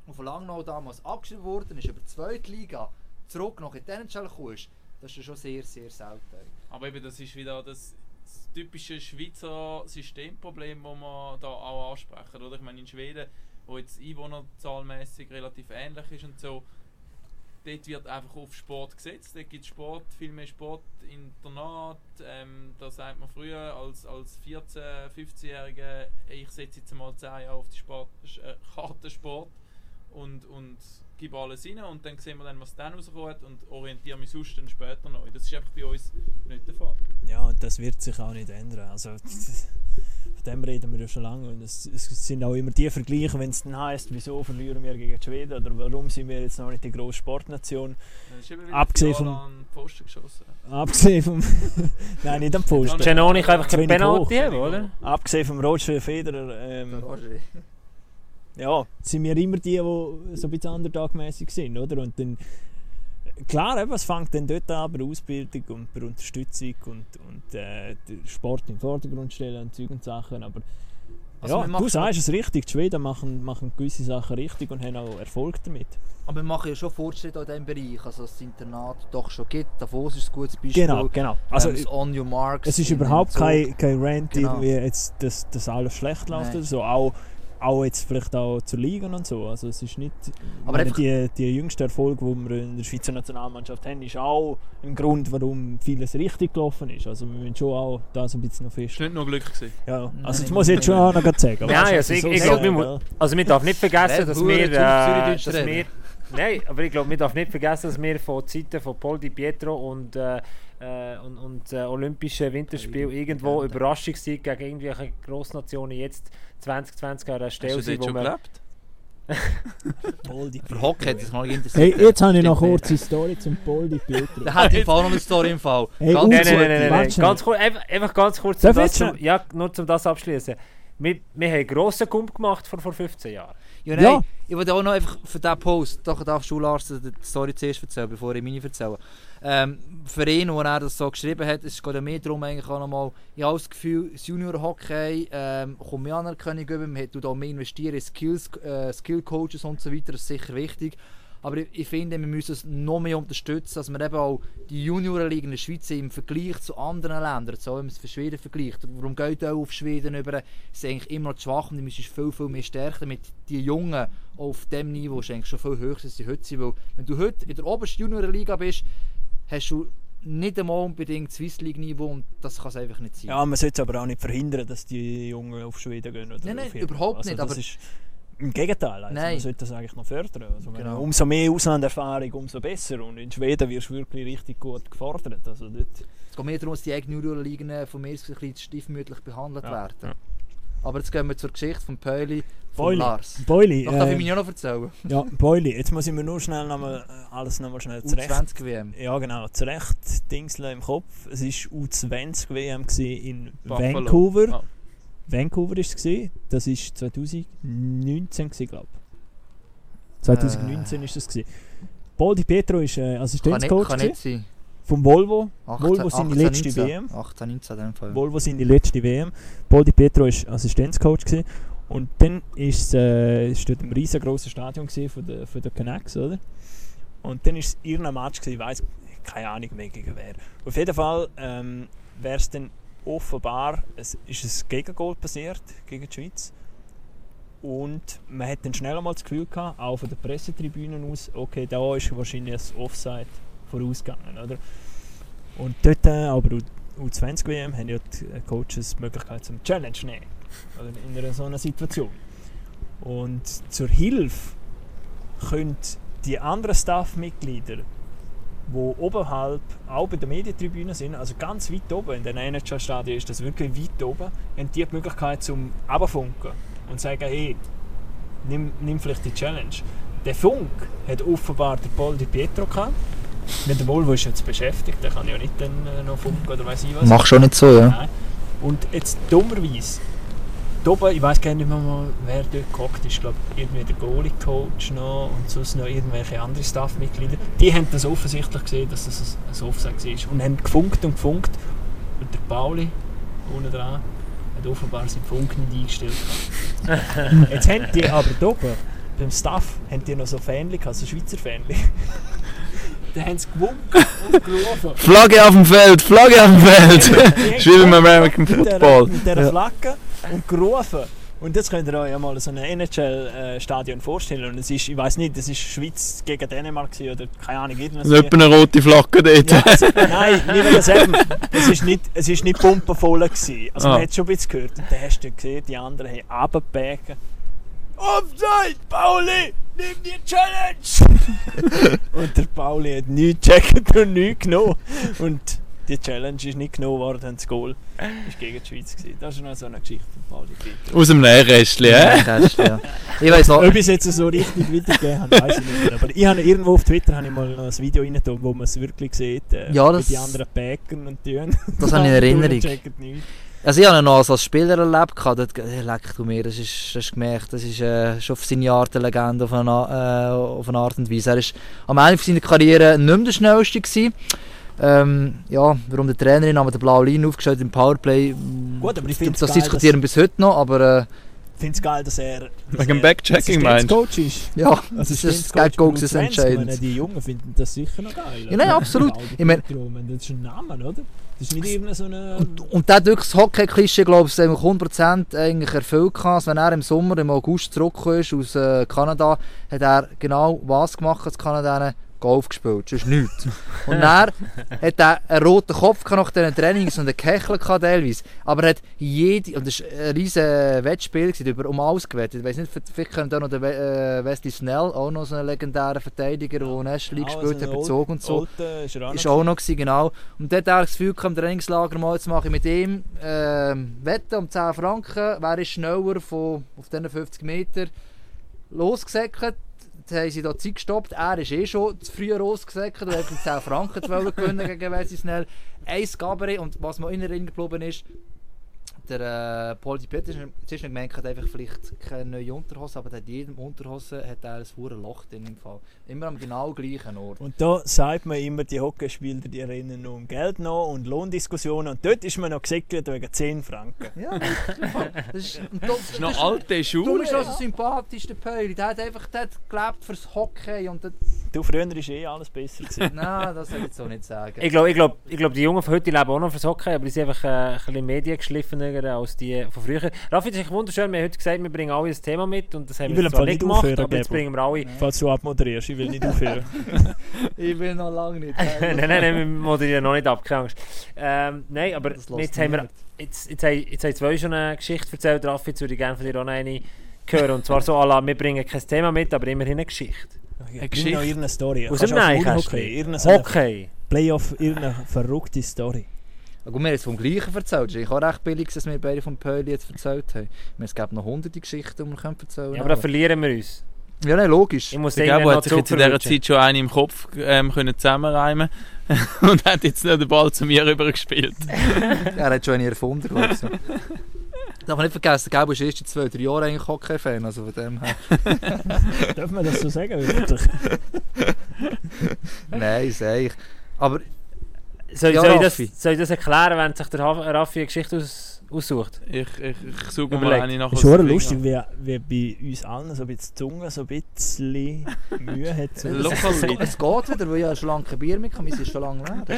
[SPEAKER 3] der von Langnau damals abgeschrieben worden ist, über die zweite Liga zurück nach in die NHL gekommen ist, das ist schon sehr, sehr selten.
[SPEAKER 4] Aber eben, das ist wieder das, typische Schweizer Systemproblem, das wir da auch ansprechen. Oder? Ich meine, in Schweden, wo jetzt einwohnerzahlmäßig relativ ähnlich ist und so, dort wird einfach auf Sport gesetzt. Dort gibt es Sport, viel mehr Sport, Internat. Ähm, da sagt man früher als, als 14-, 15-Jähriger, ich setze jetzt mal 10 Jahre auf die Sport, äh, Karte Sport und, und gebe alles rein und dann sehen wir dann, was dann rauskommt und orientiere mich sonst dann später neu. Das ist einfach bei uns nicht der Fall.
[SPEAKER 2] Ja, und das wird sich auch nicht ändern. Also, [LAUGHS] von dem reden wir ja schon lange. Und es, es sind auch immer die Vergleiche, wenn es dann heisst, wieso verlieren wir gegen die Schweden oder warum sind wir jetzt noch nicht die grosse Sportnation.
[SPEAKER 4] Das ist eben wieder
[SPEAKER 2] Abgesehen vom-
[SPEAKER 4] an den Pfosten geschossen.
[SPEAKER 2] Abgesehen vom. [LAUGHS] Nein, nicht am Posten.
[SPEAKER 1] Genoni kann einfach
[SPEAKER 2] wenig
[SPEAKER 1] Penalty haben, oder?
[SPEAKER 2] Abgesehen vom Roger Federer. Ähm, ja, sind wir immer die, die so ein bisschen underdog-mäßig sind, oder? Und dann, klar, eben, es fängt dann dort an, bei Ausbildung und bei Unterstützung und, und äh, den Sport im Vordergrund stellen und Zeug und Sachen, aber
[SPEAKER 3] Also
[SPEAKER 2] ja, du sagst es richtig, die Schweden machen, machen gewisse Sachen richtig und haben auch Erfolg damit.
[SPEAKER 3] Aber wir machen ja schon Fortschritte in diesem Bereich, also dass das Internat doch schon gibt. Davos ist ein gutes Beispiel.
[SPEAKER 2] Genau, genau. Also,
[SPEAKER 3] ähm, On Your Marks.
[SPEAKER 2] es ist überhaupt kein, kein Rant,
[SPEAKER 3] Genau.
[SPEAKER 2] irgendwie jetzt, dass, dass alles schlecht läuft
[SPEAKER 3] Nein.
[SPEAKER 2] oder so. Auch, auch jetzt vielleicht auch zur Liga und so. Also es ist nicht...
[SPEAKER 3] Aber
[SPEAKER 2] meine,
[SPEAKER 3] einfach-
[SPEAKER 2] die, die jüngste Erfolg, die wir in der Schweizer Nationalmannschaft haben, ist auch ein Grund, warum vieles richtig gelaufen ist. Also wir müssen schon auch das ein bisschen noch fest...
[SPEAKER 4] Das war nicht nur Glück. Gewesen.
[SPEAKER 2] Ja, also
[SPEAKER 3] Nein,
[SPEAKER 2] das muss ich jetzt schon auch noch sagen. Du,
[SPEAKER 1] also ich-
[SPEAKER 2] so
[SPEAKER 1] ich
[SPEAKER 2] sagen,
[SPEAKER 1] glaub, wir? Also man darf nicht vergessen,
[SPEAKER 3] Red
[SPEAKER 1] dass wir, äh, dass wir Nein, aber ich glaube, man darf nicht vergessen, dass wir von Zeiten von Paul Di Pietro und, äh, äh, und, und äh, Olympischen Winterspiel irgendwo
[SPEAKER 3] Legende.
[SPEAKER 1] Überraschungssieg gegen irgendwelche Grossnationen jetzt 2020 an der Stelle
[SPEAKER 4] Hast du
[SPEAKER 1] wo
[SPEAKER 4] schon gelebt? [LAUGHS]
[SPEAKER 3] Für Hockey hat es mal interessiert.
[SPEAKER 2] Hey, jetzt habe ich noch kurz eine Story zum Paul Di Pietro.
[SPEAKER 3] Da hat im Fall noch eine Story im Fall.
[SPEAKER 2] Hey,
[SPEAKER 3] Ganz
[SPEAKER 1] Nein, nein, nein, nein. Ganz kurz, einfach, einfach ganz kurz,
[SPEAKER 2] Darf
[SPEAKER 1] um
[SPEAKER 2] ich
[SPEAKER 1] das zum, ja, nur um das abschließen. Wir, wir haben einen grossen Kump gemacht vor, vor 15 Jahren.
[SPEAKER 3] Ja, nein,
[SPEAKER 2] Ja.
[SPEAKER 3] ich wollte auch noch einfach für diesen Post, doch darfst du Lars die Story zuerst erzählen, bevor ich meine erzähle. Ähm, für ihn, wo er das so geschrieben hat, es geht mehr darum, eigentlich auch nochmal, ich habe das Gefühl, das Junior-Hockey ähm, kommt mehr Anerkennung über, man tut auch mehr investieren in Skills, äh, Skill-Coaches und so weiter, das ist sicher wichtig. Aber ich, ich finde, wir müssen es noch mehr unterstützen, dass wir eben auch die Juniorenliga in der Schweiz im Vergleich zu anderen Ländern, so wenn man es für Schweden vergleicht, warum geht auch auf Schweden über, ist eigentlich immer noch schwach und die müssen viel, viel mehr stärken, damit die Jungen auf dem Niveau ist eigentlich schon viel höher als sie heute sind, weil wenn du heute in der obersten Juniorenliga bist, hast du nicht einmal unbedingt Swiss League Niveau und das kann es einfach nicht sein.
[SPEAKER 2] Ja, man sollte es aber auch nicht verhindern, dass die Jungen auf Schweden gehen. Oder
[SPEAKER 3] Nein, nein, überhaupt
[SPEAKER 2] also
[SPEAKER 3] nicht, aber-
[SPEAKER 2] ist Im Gegenteil, also man sollte das eigentlich noch fördern. Also
[SPEAKER 3] Genau.
[SPEAKER 2] Umso mehr Auslanderfahrung, umso besser. Und in Schweden wirst du wirklich richtig gut gefordert. Also dort,
[SPEAKER 3] Es geht mehr darum, dass die eigenen Juniorenligen von mir ein bisschen stiefmütterlich behandelt
[SPEAKER 2] Ja,
[SPEAKER 3] werden.
[SPEAKER 2] ja.
[SPEAKER 3] Aber jetzt gehen wir zur Geschichte von Peuli von. Lars.
[SPEAKER 2] Boili,
[SPEAKER 3] Das darf ich
[SPEAKER 2] äh,
[SPEAKER 3] mir auch noch erzählen.
[SPEAKER 2] ja, Boili, jetzt muss ich mir nur schnell noch mal, äh, alles noch mal schnell zurecht.
[SPEAKER 3] U20 WM.
[SPEAKER 2] Ja genau, zurecht Dingsle im Kopf. Es war U20 WM gewesen in
[SPEAKER 4] Buffalo.
[SPEAKER 2] Vancouver.
[SPEAKER 4] Ah.
[SPEAKER 2] Vancouver war es. gewesen. Das war 2019, glaube ich. 2019
[SPEAKER 3] Äh.
[SPEAKER 2] ist das. gewesen. Paul Di Pietro war äh,
[SPEAKER 3] Kann nicht,
[SPEAKER 2] Assistenzcoach
[SPEAKER 3] kann nicht sein.
[SPEAKER 2] Vom Volvo.
[SPEAKER 3] 18,
[SPEAKER 2] Volvo seine letzte
[SPEAKER 3] 19.
[SPEAKER 2] WM.
[SPEAKER 3] 18, 19 in dem Fall.
[SPEAKER 2] Volvo seine letzte WM. Paul Di Pietro war Assistenzcoach. Gewesen. Und dann ist äh, ist dort ein riesengroßes Stadion von der, von der Canucks, oder? Und dann war es ihr Match, gewesen, ich weiß keine Ahnung mehr gegen wer. Auf jeden Fall ähm, wäre es dann offenbar, es ist ein Gegengol passiert gegen die Schweiz. Und man hat dann schnell einmal das Gefühl gehabt, auch von der Pressetribüne aus, okay, da ist wahrscheinlich ein Offside vorausgegangen, oder? Und dort, äh, aber U- U20 WM haben ja die äh, Coaches die Möglichkeit zum Challenge nehmen. Oder in einer so einer Situation. Und zur Hilfe können die anderen Staff-Mitglieder, die oberhalb, auch bei der Medientribüne sind, also ganz weit oben, in den NHL-Stadien ist das wirklich weit oben, haben die die Möglichkeit zum Abfunken und sagen, hey, nimm, nimm vielleicht die Challenge. Der Funk hat offenbar der Paul Di Pietro gehabt. Wenn der Volvo ist jetzt beschäftigt, der kann ja nicht dann äh, noch funken oder weiß ich was.
[SPEAKER 3] Mach schon nicht so, ja.
[SPEAKER 2] Nein. Und jetzt dummerweise da oben, ich weiß gar nicht mehr mal, wer dort gehockt ist. Ich glaube, irgendwie der Goalie-Coach noch und sonst noch irgendwelche andere Staffmitglieder. Die haben das offensichtlich gesehen, dass das ein Offside war. Und haben gefunkt und gefunkt. Und der Pauli, unten dran, hat offenbar seinen Funk nicht eingestellt. [LAUGHS] Jetzt haben die aber da oben, beim Staff, haben die noch so Fähnchen gehabt, so Schweizer Fähnchen. Dann haben sie gewunken und gerufen.
[SPEAKER 4] Flagge auf dem Feld, Flagge auf dem Feld! Ist beim
[SPEAKER 2] haben
[SPEAKER 4] American
[SPEAKER 2] mit dieser-
[SPEAKER 4] Football.
[SPEAKER 2] Mit dieser. Flagge und gerufen. Und das könnt ihr euch ja mal so ein NHL-Stadion vorstellen. Und es ist, ich weiß nicht, das ist Schweiz gegen Dänemark oder keine Ahnung, irgendwas.
[SPEAKER 4] Also etwa eine rote Flagge dort.
[SPEAKER 2] Ja, [LAUGHS] also, nein, nicht wegen selber. Es ist nicht, es ist nicht pumpenvoll gewesen. Also man
[SPEAKER 4] Ah.
[SPEAKER 2] hat schon ein bisschen gehört. Und dann hast du gesehen, die anderen haben runtergebacken. Offside, Pauli, nimm die Challenge! [LAUGHS] und der Pauli hat nichts gecheckt und nichts genommen. Und die Challenge ist nicht genommen worden und das Goal war gegen die Schweiz. Gewesen. Das ist noch so eine Geschichte von Pauli. Bitter.
[SPEAKER 4] Aus dem hä?
[SPEAKER 3] Kästchen, ja. Ich weiß noch,
[SPEAKER 2] Ob ich es jetzt so richtig weitergegeben habe, weiß ich nicht mehr. Aber ich habe irgendwo auf Twitter habe ich mal noch ein Video reingetan, wo man es wirklich sieht. Äh,
[SPEAKER 3] Ja, das-
[SPEAKER 2] die anderen backen und tun.
[SPEAKER 3] das habe ich in [LAUGHS] Erinnerung. Also ich habe ihn noch als- als Spieler erlebt, dort, äh, leck du mir, das ist, das ist gemerkt, das ist äh, schon auf seine Art eine Legende auf eine, äh, auf eine Art und Weise. Er ist am Ende seiner Karriere nicht mehr der Schnellste gewesen. Ähm, ja, warum der Trainerin haben wir den blauen Linie aufgestellt im Powerplay,
[SPEAKER 2] Gut, aber ich finde
[SPEAKER 3] das diskutieren wir bis heute noch, aber äh,
[SPEAKER 2] finde es geil, dass er.
[SPEAKER 4] Wegen dem Backchecking meinst du?
[SPEAKER 2] Coach ist.
[SPEAKER 3] ja,
[SPEAKER 2] Also
[SPEAKER 3] das ist das Geld
[SPEAKER 2] bei
[SPEAKER 3] ist
[SPEAKER 2] U20. Ich
[SPEAKER 3] entscheidend.
[SPEAKER 2] meine, die Jungen finden das sicher noch geil.
[SPEAKER 3] Ja, nein, absolut. Ich meine,
[SPEAKER 2] das ist ein Name, oder? Das ist nicht irgendein so eine.
[SPEAKER 3] Und, und der wirklich das Hockey-Klischee, glaube ich, 100% eigentlich erfüllt. gehabt. Also wenn er im Sommer, im August zurückgekommen ist aus äh, Kanada, hat er genau was gemacht als Kanadier? Golf gespielt, sonst nichts. Und dann hat er einen roten Kopf nach diesen Trainings und einen Kechel teilweise. Aber er hat jede, und das war ein riesiges Wettspiel, gewesen, über um alles gewettet. Ich weiß nicht, vielleicht können da noch der äh, Wesley Snell, auch noch so ein legendärer Verteidiger, der National League gespielt hat, bezogen und so.
[SPEAKER 2] Alte, ist er auch
[SPEAKER 3] Ist
[SPEAKER 2] noch
[SPEAKER 3] auch noch gewesen, genau. Und dort hat er das Gefühl im Trainingslager mal, jetzt mache ich mit ihm ähm, Wetten um 10 Franken. Wer ist schneller von, auf diesen 50 Meter losgesäckert? Jetzt haben sie da Zeit gestoppt. Er ist eh schon zu früh losgesäckert und hat um 10 Franken wollen gewinnen gegen Wesley Snell. Eins Gabere und was mir in Erinnerung geblieben ist, der äh, Paul Di Petersen gemerkt, hat einfach vielleicht keine neue Unterhose, aber in jedem Unterhose hat er ein verdammtes Loch drin im Fall. Immer am genau gleichen Ort.
[SPEAKER 2] Und da sagt man immer, die Hockeyspieler die rennen nur um Geld noch und Lohndiskussionen. Und dort ist man noch gesäckelt wegen 10 Franken.
[SPEAKER 3] Ja, das ist, und das,
[SPEAKER 4] Das ist noch alte
[SPEAKER 3] Du
[SPEAKER 4] Schule.
[SPEAKER 3] bist auch so sympathisch, der Pöli. Der hat einfach der hat gelebt fürs Hockey. Und
[SPEAKER 2] Du, früher war eh alles besser. [LAUGHS]
[SPEAKER 3] Nein, das soll ich jetzt so nicht sagen.
[SPEAKER 1] Ich glaube, ich glaub, ich glaub, die Jungen von heute leben auch noch fürs Hockey, aber die sind einfach äh, ein bisschen mediengeschliffener als die von früher. Raffi, das ist wunderschön. Wir haben heute gesagt, wir bringen alle ein Thema mit und das haben
[SPEAKER 2] Ich
[SPEAKER 1] wir
[SPEAKER 2] will
[SPEAKER 1] zwar nicht gemacht,
[SPEAKER 2] aufhören,
[SPEAKER 1] aber jetzt bringen wir alle...
[SPEAKER 2] Falls du abmoderierst, ich will nicht aufhören. [LAUGHS]
[SPEAKER 3] Ich will noch lange nicht. [LAUGHS]
[SPEAKER 1] nein, nein, nein, wir moderieren noch nicht ab, keine Angst. Ähm, nein, aber jetzt haben, wir, jetzt, jetzt, haben, jetzt haben zwei schon eine Geschichte erzählt, Raffi, jetzt würde ich gerne von dir auch noch eine hören. Und zwar so, la, wir bringen kein Thema mit, aber immerhin eine Geschichte.
[SPEAKER 2] Eine
[SPEAKER 4] Geschichte?
[SPEAKER 2] noch irgendeine Story.
[SPEAKER 1] Aus dem Nein,
[SPEAKER 2] Hockey. Playoff, irgendeine verrückte Story.
[SPEAKER 3] Ja, gut, wir haben jetzt vom Gleichen erzählt. Ich habe recht billig, dass wir beide vom Pöli jetzt erzählt haben. Es gibt noch hunderte Geschichten, die wir können erzählen
[SPEAKER 1] Ja,
[SPEAKER 3] können.
[SPEAKER 1] aber da verlieren wir uns.
[SPEAKER 3] ja, nein, logisch.
[SPEAKER 1] Ich muss
[SPEAKER 4] Der
[SPEAKER 1] irgendwann
[SPEAKER 4] Gabo
[SPEAKER 1] noch
[SPEAKER 4] hat sich jetzt in dieser. Zeit schon einen im Kopf ähm, können zusammenreimen [LAUGHS] und hat jetzt noch den Ball zu mir rübergespielt. [LAUGHS]
[SPEAKER 3] er hat schon eine erfunden, glaube ich. [LAUGHS] Darf man nicht vergessen, der Gabo ist erst in zwei, drei Jahren eigentlich Hockey-Fan. Also von dem her.
[SPEAKER 2] Darf man das so sagen? Wirklich?
[SPEAKER 3] nein, sag ich. Aber
[SPEAKER 1] Soll,
[SPEAKER 3] Ja,
[SPEAKER 1] soll, ich das, soll ich das erklären, wenn sich der Raf- Raffi eine Geschichte aus, aussucht?
[SPEAKER 4] Ich, ich, ich suche mal eine nach
[SPEAKER 2] Es ist schon lustig, wie, wie bei uns allen so ein bisschen die Zunge so ein bisschen Mühe hat. [LAUGHS]
[SPEAKER 3] Es, es, es geht wieder, weil ich ja schon lange kein Bier mehr kann. Meins ist schon lange pure [LAUGHS]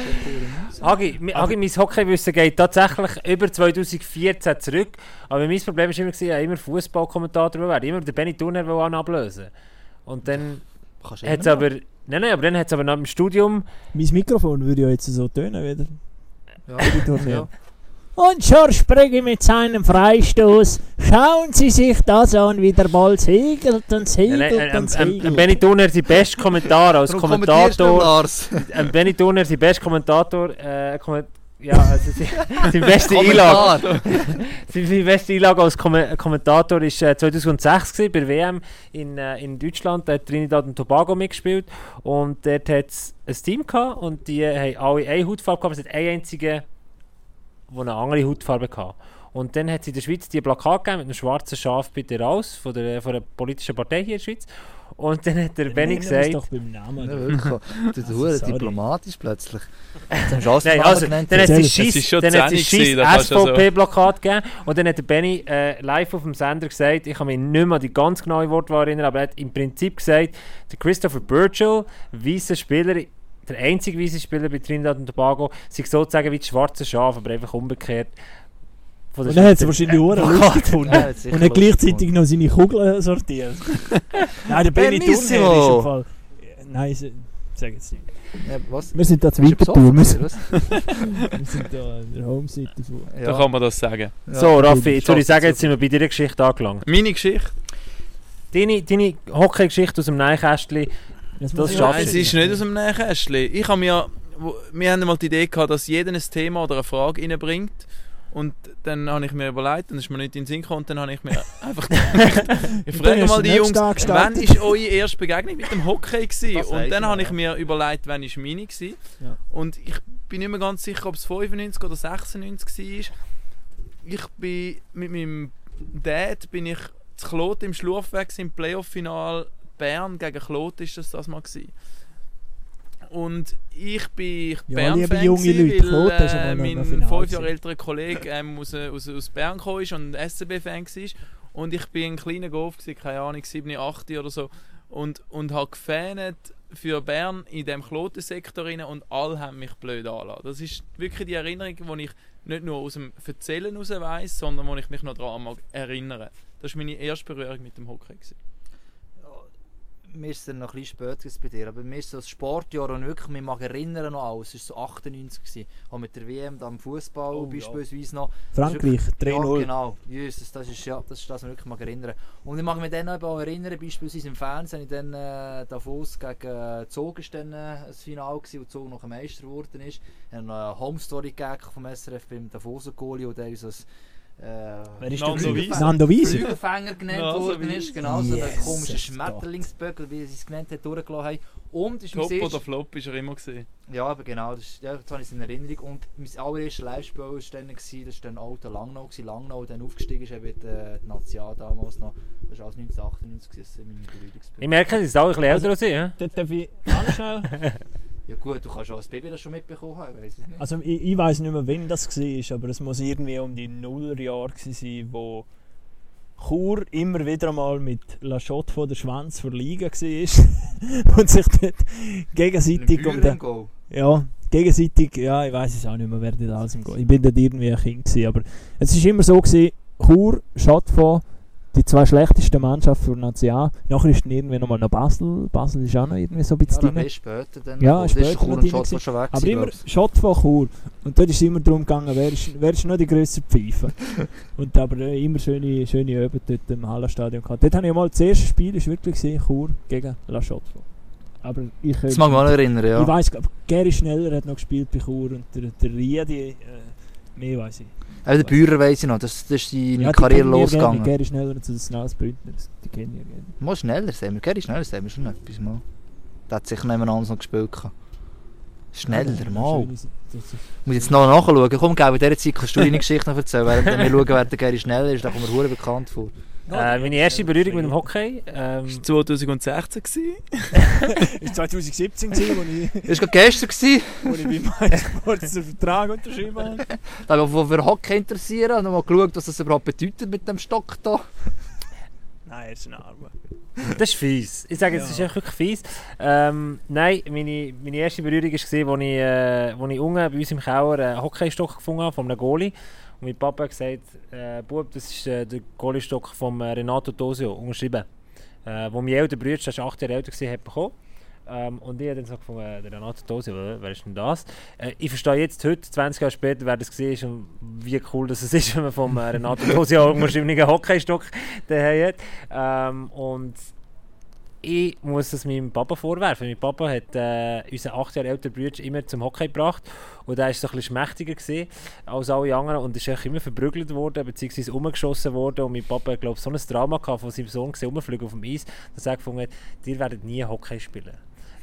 [SPEAKER 3] Muße.
[SPEAKER 1] Agi, mein Hockeywissen geht tatsächlich über 2014 zurück. Aber mein Problem war immer, gewesen, ich immer Fußballkommentator werden. Immer den Benny Turner ablösen. Und dann hat es aber... Nein, nein, aber dann hat es aber nach dem Studium...
[SPEAKER 2] Mein Mikrofon würde ja jetzt so tönen wieder.
[SPEAKER 3] Ja. Ja.
[SPEAKER 7] Und schon Sprügge mit seinem Freistoß. Schauen Sie sich das an, wie der Ball segelt und
[SPEAKER 1] Nein,
[SPEAKER 7] segelt
[SPEAKER 1] nein, ähm,
[SPEAKER 7] und
[SPEAKER 1] ähm, ähm,
[SPEAKER 7] segelt.
[SPEAKER 1] Benny Turner, sein bester Kommentar als Kommentator... Ähm, Benny Turner, sein bester Kommentator... Äh, komment ja, also sein, [LAUGHS] sein beste Einlage... [LAUGHS]
[SPEAKER 3] Kommentar.
[SPEAKER 1] Seine beste Einlage als Kom Kommentator war äh, 2006 gewesen, bei der WM in, äh, in Deutschland. Da hat Trinidad und Tobago mitgespielt. Und dort hat es ein Team gehabt und die haben alle eine Hautfarbe gehabt. Es hat einen einzigen, der eine andere Hautfarbe hatte. Und dann hat es in der Schweiz die Plakat gegeben mit einem schwarzen Schaf bitte raus, von der, von der politischen Partei hier in der Schweiz. Und dann hat der Benny gesagt...
[SPEAKER 2] doch beim Namen.
[SPEAKER 3] Ja, wirklich. Du
[SPEAKER 2] Also,
[SPEAKER 3] hure
[SPEAKER 2] sorry.
[SPEAKER 3] diplomatisch plötzlich. Jetzt sie [LAUGHS] alles
[SPEAKER 1] Nein, also, dann hat es
[SPEAKER 2] Erzähl.
[SPEAKER 1] die
[SPEAKER 4] Es ist
[SPEAKER 1] Scheiss-
[SPEAKER 4] schon
[SPEAKER 1] dann hat es
[SPEAKER 4] 10
[SPEAKER 1] die
[SPEAKER 4] gewesen, da kannst du also-
[SPEAKER 1] SVP-Plakat gegeben und dann hat der Benny äh, live auf dem Sender gesagt, ich kann mich nicht mehr an die ganz genaue Wortwahl erinnern, aber er hat im Prinzip gesagt, der Christopher Burchell, weißer Spieler, der einzige weiße Spieler bei Trinidad und Tobago, sei sozusagen wie das schwarze Schaf, aber einfach umgekehrt.
[SPEAKER 2] Und dann hat es
[SPEAKER 1] Schweizer-
[SPEAKER 2] wahrscheinlich lustig gefunden.
[SPEAKER 3] Ja,
[SPEAKER 2] Und hat gleichzeitig noch seine Kugeln sortiert. [LAUGHS] Nein, der Benny ist im Fall... Nein, sag jetzt nicht.
[SPEAKER 3] Ja, was?
[SPEAKER 2] Wir sind da zu
[SPEAKER 3] du
[SPEAKER 2] Winterthur. [LAUGHS] Wir sind, da an der Home-Seite. von-
[SPEAKER 4] Da
[SPEAKER 3] Ja.
[SPEAKER 4] kann man das sagen.
[SPEAKER 3] Ja.
[SPEAKER 1] So, Raffi, jetzt würde ich sagen, jetzt sind wir bei deiner Geschichte angelangt.
[SPEAKER 4] Meine Geschichte?
[SPEAKER 1] Deine, deine Hockey-Geschichte aus dem Neinkästchen,
[SPEAKER 2] Das,
[SPEAKER 1] schaffst
[SPEAKER 4] Nein, es
[SPEAKER 1] du.
[SPEAKER 4] ist nicht aus dem Nähkästchen. Ich habe mir, wir haben mal die Idee gehabt, dass jeder ein Thema oder eine Frage reinbringt. Und dann habe ich mir überlegt, dann ist mir nicht in den Sinn gekommen, und dann habe ich mir [LAUGHS] einfach gedacht, ich frage mal die Jungs, wann ist eure erste Begegnung mit dem Hockey gewesen?
[SPEAKER 3] Das
[SPEAKER 4] Und dann habe ich mir überlegt, wann ist meine gewesen.
[SPEAKER 2] Ja.
[SPEAKER 4] Und ich bin nicht mehr ganz sicher, ob es 95 oder 96 war. Ich bin mit meinem Dad bin ich zu Klot im Schlurfweg im Playoff-Final Bern gegen Klot ist das das mal gewesen. Und ich bin
[SPEAKER 2] Ja,
[SPEAKER 4] Bern-Fan,
[SPEAKER 2] liebe junge
[SPEAKER 4] gewesen,
[SPEAKER 2] Leute,
[SPEAKER 4] weil äh, mein fünf. Jahre älterer Kollege ähm, aus, äh, aus, aus Bern ist und SCB-Fan war. Und ich bin ein kleiner Golf, gewesen, keine Ahnung, 7, 8 oder so. Und, und habe gefähnet für Bern in diesem Klotensektor rein und alle haben mich blöd angelassen. Das ist wirklich die Erinnerung, die ich nicht nur aus dem Erzählen heraus weiss, sondern wo ich mich noch daran mag erinnern. Das war meine erste Berührung mit dem Hockey. Gewesen.
[SPEAKER 3] Mir ist es dann noch ein bisschen später gewesen bei dir, aber mir ist so das Sportjahr und wirklich, mich mag erinnern noch alles, es war so 98, gewesen. auch mit der WM da am Fußball
[SPEAKER 2] Oh, ja.
[SPEAKER 3] beispielsweise noch.
[SPEAKER 2] Frankreich,
[SPEAKER 3] Ja,
[SPEAKER 2] 3-0.
[SPEAKER 3] genau, Jesus, das ist, ja, das ist das, was ich wirklich mag erinnern. Und ich mag mich dann auch erinnern, beispielsweise im Fernsehen, ich dann äh, Davos gegen äh, Zog ist dann äh, das Finale gewesen, wo Zog noch ein Meister geworden ist. Ich habe noch eine Home Story gegeben vom SRF beim Davoser Goalie, und der ist äh,
[SPEAKER 2] Wer ist
[SPEAKER 4] Nando Wiese.
[SPEAKER 2] Nando Wiese.
[SPEAKER 3] Flügelfänger genannt
[SPEAKER 4] so
[SPEAKER 3] worden ist, genau, so der komische. Schmetterlingsböckel, wie sie es genannt hat, durchgelassen haben. Und ist mein
[SPEAKER 4] Top oder Flop ist er immer gesehen.
[SPEAKER 3] ja, aber genau, das, ist, ja, das habe ich in Erinnerung. Und mein allererstes Live-Spiel war dann, gewesen, das war dann alter Langnau, gewesen. Langnau dann aufgestiegen ist, eben äh, die Nazia damals noch. Das war alles 1998, gewesen, meine Berührungspunkte.
[SPEAKER 1] Ich merke, sie sind alle ein bisschen älter als ich.
[SPEAKER 2] Dort [LAUGHS] darf ich ganz schnell. [LAUGHS]
[SPEAKER 3] Ja gut, du kannst auch als Baby das schon mitbekommen haben, ich nicht.
[SPEAKER 2] Also ich, ich weiß nicht mehr, wann das war, aber es muss irgendwie um die Nullerjahre sein, wo Chur immer wieder mal mit La Chotte von der Schwanz vor Liga war [LAUGHS] und sich dort gegenseitig um den, ja, gegenseitig, ja, ich weiß es auch nicht mehr, wer dort alles im Goal. Ich bin dort irgendwie ein Kind gewesen, aber es ist immer so gewesen, Chur, Schottfonds, die zwei schlechtesten Mannschaften für National. Nachher ist dann irgendwie nochmal noch Basel. Basel ist auch noch irgendwie so ein
[SPEAKER 3] Ja,
[SPEAKER 2] bisschen
[SPEAKER 3] dann
[SPEAKER 2] drin.
[SPEAKER 3] später dann.
[SPEAKER 2] Ja,
[SPEAKER 3] gekommen.
[SPEAKER 2] später
[SPEAKER 3] Chur und Schott schon weg.
[SPEAKER 2] Aber immer. Schott von Chur. Und dort ist es immer darum gegangen, wer ist, wer ist noch die grösste Pfeife. [LAUGHS] und aber äh, immer schöne, schöne Übungen dort im Hallenstadion gehabt. Dort habe ich mal das erste Spiel, ist wirklich gesehen, Chur gegen La Chotte. Aber ich,
[SPEAKER 3] Das mag mich auch noch erinnern, ja.
[SPEAKER 2] ich weiss, Gary Schneller hat noch gespielt bei Chur und der, der Riedi, äh, mehr weiß ich.
[SPEAKER 3] Auch der Bauer weiss ich noch, das, das ist seine
[SPEAKER 2] Ja, die
[SPEAKER 3] Karriere
[SPEAKER 2] wir gerne,
[SPEAKER 3] losgegangen.
[SPEAKER 2] Gary Schneller und so das das- die kennen wir gerne.
[SPEAKER 3] Mal schneller sehen wir, Gary schneller sehen wir schon etwas mal. Der hat sicher nebeneinander noch gespielt. Schneller,
[SPEAKER 2] Ja,
[SPEAKER 3] mal.
[SPEAKER 2] ist-
[SPEAKER 3] Ich muss jetzt noch nachschauen. Komm, gell, in dieser Zeit kannst du deine Geschichte noch erzählen. Während wir schauen, wer der Gary schneller ist, da kommt mir hure bekannt vor.
[SPEAKER 1] Äh, meine erste Berührung mit dem Hockey. Ähm,
[SPEAKER 4] Das war 2016. Gewesen.
[SPEAKER 2] Das war 2017, gewesen, wo ich, [LAUGHS]
[SPEAKER 3] Das war gestern. gewesen. [LAUGHS]
[SPEAKER 2] wo ich bei MySports den Vertrag unterschrieben habe.
[SPEAKER 3] Da habe ich mich für Hockey interessieren und noch mal geschaut, was das überhaupt bedeutet mit dem Stock da.
[SPEAKER 2] Nein, er ist ein Arme.
[SPEAKER 1] Das ist fies. Ich sage, es
[SPEAKER 2] Ja.
[SPEAKER 1] ist echt wirklich fies. Ähm, nein, meine, meine erste Berührung war, als ich, äh, wo ich unten bei uns im Keller einen Hockeystock gefunden habe, von einem Goalie. Und mein Papa hat gesagt, äh, Bub, das ist äh, der Goaliestock von äh, Renato Tosio, unterschrieben. Äh, wo mein älterer Bruder, der war acht Jahre älter, war, hat bekommen. Ähm, und ich habe dann so gefunden, äh, der Renato Tosio, äh, wer ist denn das? Äh, ich verstehe jetzt heute, 20 Jahre später, wer das ist und wie cool das [LAUGHS] ist, wenn man vom äh, Renato Tosio einen [LAUGHS] unterschriebenen Hockeystock hat. Ähm, und ich muss es meinem Papa vorwerfen. Mein Papa hat äh, unseren acht Jahre älteren Bruder immer zum Hockey gebracht und er war so ein bisschen schmächtiger als alle anderen und ist immer verprügelt worden bzw. umgeschossen worden und mein Papa hat glaube so ein Drama gehabt von seinem Sohn rumfliegen auf dem Eis, dass er gefunden hat, ihr werdet nie Hockey spielen.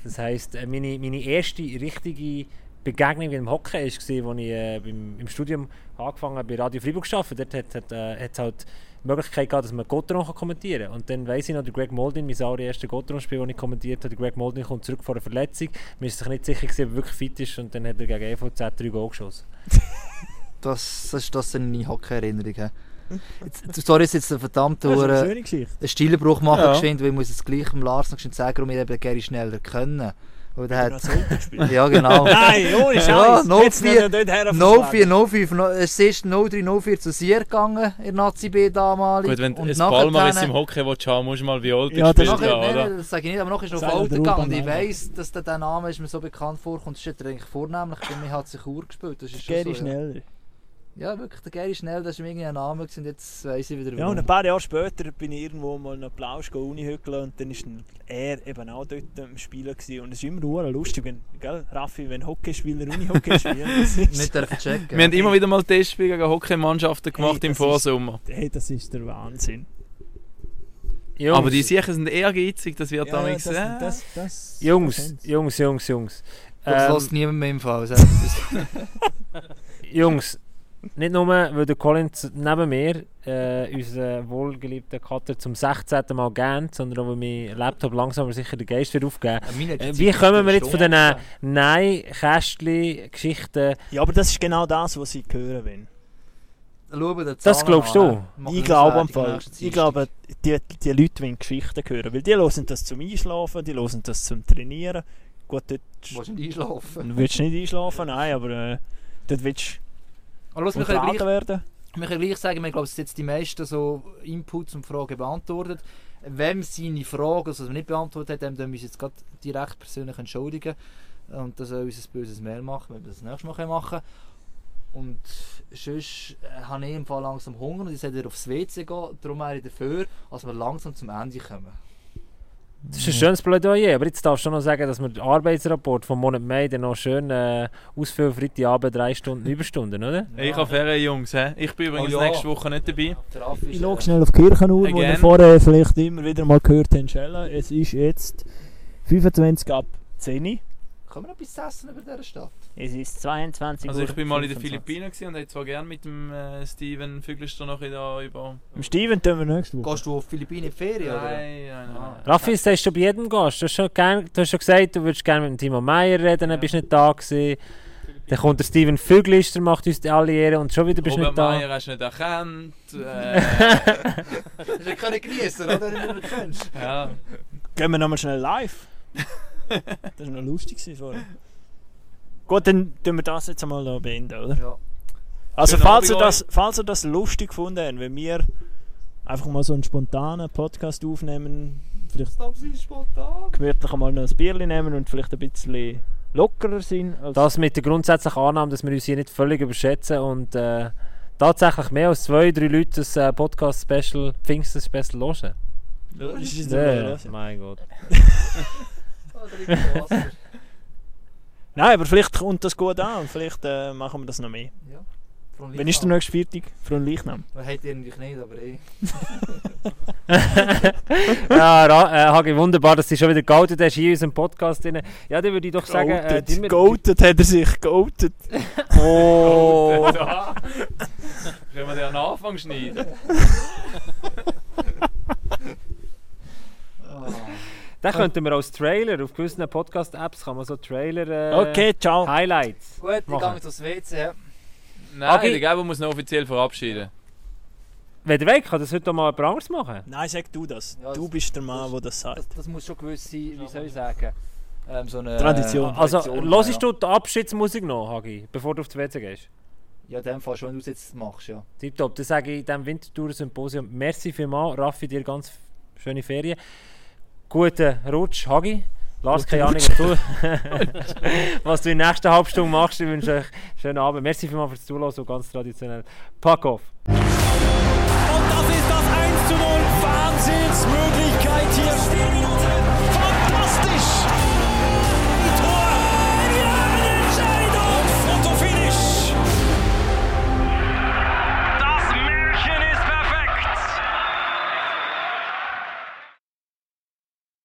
[SPEAKER 1] Das heisst, äh, meine, meine erste richtige Begegnung mit dem Hockey war, als ich äh, beim, im Studium angefangen habe, bei Radio Freiburg zu arbeiten. Dort hat es äh, halt Möglichkeit gehabt, dass man Gotteron kommentieren kann. Und dann weiss ich noch, der Greg Moldin, mein allererstes Gotteron-Spiel, das ich kommentiert habe, der Greg Moldin kommt zurück vor einer Verletzung. Man ist sich nicht sicher, gewesen, ob er wirklich fit ist und dann hat er gegen EVZ drei Goal geschossen. [LAUGHS]
[SPEAKER 3] Das, das ist das eine Hockey-Erinnerung. hä? Jetzt- Sorry, ist jetzt ein verdammter
[SPEAKER 2] Das ist eine
[SPEAKER 3] Hure-
[SPEAKER 2] schöne Geschichte.
[SPEAKER 3] einen Stilbruch machen,
[SPEAKER 4] Ja.
[SPEAKER 3] geschwind, weil ich muss jetzt gleich dem Lars noch sagen, warum wir eben Gary schneller können. Der
[SPEAKER 2] Oder
[SPEAKER 3] hat... [LAUGHS] Ja, genau.
[SPEAKER 2] Nein, ohne Scheiß.
[SPEAKER 3] Ja, 04
[SPEAKER 2] 04,
[SPEAKER 3] 04, 05, no, es ist 03, 04 zu Sier gegangen in der Nazi B damalig.
[SPEAKER 4] Gut, wenn du
[SPEAKER 3] Und
[SPEAKER 4] ein
[SPEAKER 3] nachher
[SPEAKER 4] Palmaris im Hockey willst haben musst du mal Viola
[SPEAKER 2] Ja,
[SPEAKER 3] Nachher,
[SPEAKER 4] haben,
[SPEAKER 3] nein,
[SPEAKER 4] oder?
[SPEAKER 3] nein, das sage ich nicht, aber nachher ist noch auf Alter gegangen und ich weiss, dass der, der Name ist mir so bekannt vorkommt. Das ist ja eigentlich vornehmlich bei mir hat sich Uhr gespielt. Das ist schon so, ja.
[SPEAKER 2] schneller.
[SPEAKER 3] Ja, wirklich, der Gary Schnell, das war irgendwie ein Name gewesen, und jetzt weiss ich wieder
[SPEAKER 2] Ja, und ein paar Jahre später bin ich irgendwo mal einen Applaus Unihügeln und dann war er eben auch dort am Spielen. Gewesen. Und es ist immer hure lustig, wenn, gell, Raffi, wenn Hockeyspieler Unihockey spielen. [LAUGHS] Das ist,
[SPEAKER 3] Nicht dürfen checken.
[SPEAKER 4] Wir haben immer wieder mal Testspiele gegen Hockeymannschaften gemacht
[SPEAKER 2] Hey,
[SPEAKER 4] im Vorsommer.
[SPEAKER 2] hey, das ist der Wahnsinn.
[SPEAKER 1] Jungs,
[SPEAKER 4] Aber die Sicher sind ehrgeizig, das wird
[SPEAKER 2] Ja,
[SPEAKER 4] dann
[SPEAKER 2] das,
[SPEAKER 4] äh,
[SPEAKER 2] das, das,
[SPEAKER 1] Jungs. Jungs, Jungs, Jungs.
[SPEAKER 3] Das
[SPEAKER 1] Ähm,
[SPEAKER 3] lässt niemand mehr im Fall. [LAUGHS] [LAUGHS]
[SPEAKER 1] Jungs, nicht nur, weil der Collins neben mir äh, unseren wohlgeliebten Cutter zum 16. Mal gähnt, sondern auch, weil mein Laptop langsam aber sicher den Geist wird aufgeben. Äh, wie kommen
[SPEAKER 3] eine
[SPEAKER 1] wir jetzt von diesen Nein-Kästchen-Geschichten?
[SPEAKER 2] Ja, aber das ist genau das, was ich hören will.
[SPEAKER 3] Schauen
[SPEAKER 1] Das glaubst
[SPEAKER 3] an,
[SPEAKER 1] du?
[SPEAKER 2] Ich glaube am Fall. Ich glaube, die, die Leute wollen Geschichten hören. Weil die hören das zum Einschlafen, die hören das zum Trainieren. Gut, dort
[SPEAKER 3] Willst du nicht einschlafen?
[SPEAKER 2] du willst nicht einschlafen, nein, aber äh, dort willst
[SPEAKER 3] Aber los, wir können gleich,
[SPEAKER 2] werden.
[SPEAKER 3] wir können gleich sagen, wir glauben, es jetzt die meisten so Inputs und Fragen beantwortet. Wem seine Frage, also was er nicht beantwortet hat, dem müssen wir uns jetzt gerade direkt persönlich entschuldigen. Und das soll unser böses Mail machen, wenn wir das nächste Mal machen können. Und sonst äh, habe ich im Fall langsam Hunger und ich sollte aufs WC gehen. Darum wäre ich dafür, dass wir langsam zum Ende kommen.
[SPEAKER 1] Das ist ein schönes Plädoyer, aber jetzt darfst du noch sagen, dass wir den Arbeitsrapport vom Monat Mai dann noch schön äh, ausfüllen, Freitagabend drei Stunden Überstunden, oder?
[SPEAKER 4] Ich habe Ferien, Jungs. He? Ich bin übrigens
[SPEAKER 3] Oh ja.
[SPEAKER 4] nächste Woche nicht dabei.
[SPEAKER 2] Ich
[SPEAKER 3] ist,
[SPEAKER 2] schaue
[SPEAKER 3] äh,
[SPEAKER 2] schnell auf die Kirchenuhr, wo wir
[SPEAKER 4] Again.
[SPEAKER 2] vorher vielleicht immer wieder mal gehört haben. Schella. Es ist jetzt 25 ab 10 Uhr.
[SPEAKER 3] Können wir noch etwas essen über dieser Stadt?
[SPEAKER 2] Es ist 22
[SPEAKER 4] Also ich bin mal in den
[SPEAKER 2] 25.
[SPEAKER 4] Philippinen und hätte zwar gerne mit dem äh, Steven Füglister noch da über...
[SPEAKER 2] Im Steven tun wir nächste Woche.
[SPEAKER 3] Gehst du auf Philippinen in die Ferien? oder?
[SPEAKER 4] Nein, nein, nein.
[SPEAKER 3] Ah.
[SPEAKER 1] Raffi, das sagst du bei jedem Gast. Du hast schon, gern, du hast schon gesagt, du würdest gerne mit dem Timo Meyer reden, dann bist du nicht da gewesen. Dann kommt der Steven Füglister, macht uns die alle Ehre und schon wieder bist du nicht da.
[SPEAKER 4] Meyer hast du nicht erkannt. Äh, [LAUGHS]
[SPEAKER 3] Das ist ja genießen, oder? Wenn du nicht kennst.
[SPEAKER 4] ja.
[SPEAKER 2] Gehen wir nochmal schnell live. [LAUGHS] [LAUGHS] das war noch lustig gewesen vorher. Gut, dann tun wir das jetzt einmal noch beenden, oder?
[SPEAKER 3] Ja.
[SPEAKER 2] Also
[SPEAKER 4] Schönen
[SPEAKER 2] falls ihr, das, falls ihr das lustig gefunden habt, wenn wir einfach mal so einen spontanen Podcast aufnehmen, vielleicht gemütlich mal noch ein Bierchen nehmen und vielleicht ein bisschen lockerer sind. Als
[SPEAKER 1] Das mit der grundsätzlichen Annahme, dass wir uns hier nicht völlig überschätzen und äh, tatsächlich mehr als zwei, drei Leute das äh, Podcast-Special, Pfingsten-Special hören.
[SPEAKER 2] das ist
[SPEAKER 1] ja. mein Gott. [LAUGHS] [LAUGHS]
[SPEAKER 2] Nein, aber vielleicht kommt das gut an und vielleicht äh, machen wir das noch mehr. Wann ist der nächste Viertag? Von Leichnam? [LAUGHS]
[SPEAKER 3] Man hat eigentlich nicht, aber eh. [LAUGHS]
[SPEAKER 1] ja, Ra äh, Hagi, wunderbar, dass du schon wieder geoutet hast hier in unserem Podcast. Drin. Ja, dann würde ich doch sagen... Äh,
[SPEAKER 2] Goated,
[SPEAKER 1] tun wir-
[SPEAKER 2] Goated hat er sich, goated.
[SPEAKER 1] Oh!
[SPEAKER 4] Da. Können wir den an den Anfang schneiden?
[SPEAKER 1] Den könnten wir als Trailer, auf gewissen Podcast-Apps kann man so Trailer... Äh,
[SPEAKER 2] Okay, ciao.
[SPEAKER 1] Highlights.
[SPEAKER 3] Gut, ich gehe jetzt aufs WC. ja.
[SPEAKER 4] Nein,
[SPEAKER 1] Agi-
[SPEAKER 4] der Gabo muss noch offiziell verabschieden.
[SPEAKER 1] Wenn du weg, kann das heute mal jemand anderes machen.
[SPEAKER 2] Nein, sag du das.
[SPEAKER 3] Ja,
[SPEAKER 2] du
[SPEAKER 3] das-
[SPEAKER 2] bist der Mann, der das sagt.
[SPEAKER 3] Das, das muss schon gewisse, wie soll ich sagen, ähm, so eine
[SPEAKER 2] Tradition.
[SPEAKER 3] äh,
[SPEAKER 1] Also, hörst
[SPEAKER 3] haben,
[SPEAKER 1] du die Abschiedsmusik noch, Hagi, bevor du auf die WC gehst?
[SPEAKER 3] Ja, in dem Fall schon, wenn du es jetzt machst, ja.
[SPEAKER 1] Tipptopp, dann sage ich in diesem Wintertour-Symposium merci vielmals, Raffi, dir ganz schöne Ferien. Guten Rutsch, Hagi. Lars, keine Ahnung, was du, [LAUGHS] was du in der nächsten halben Stunde machst. Ich wünsche euch einen schönen Abend. Merci vielmals fürs Zuhören, so ganz traditionell. Pack off!
[SPEAKER 5] Und das ist das 1 zu 0. Wahnsinnsmöglichkeit.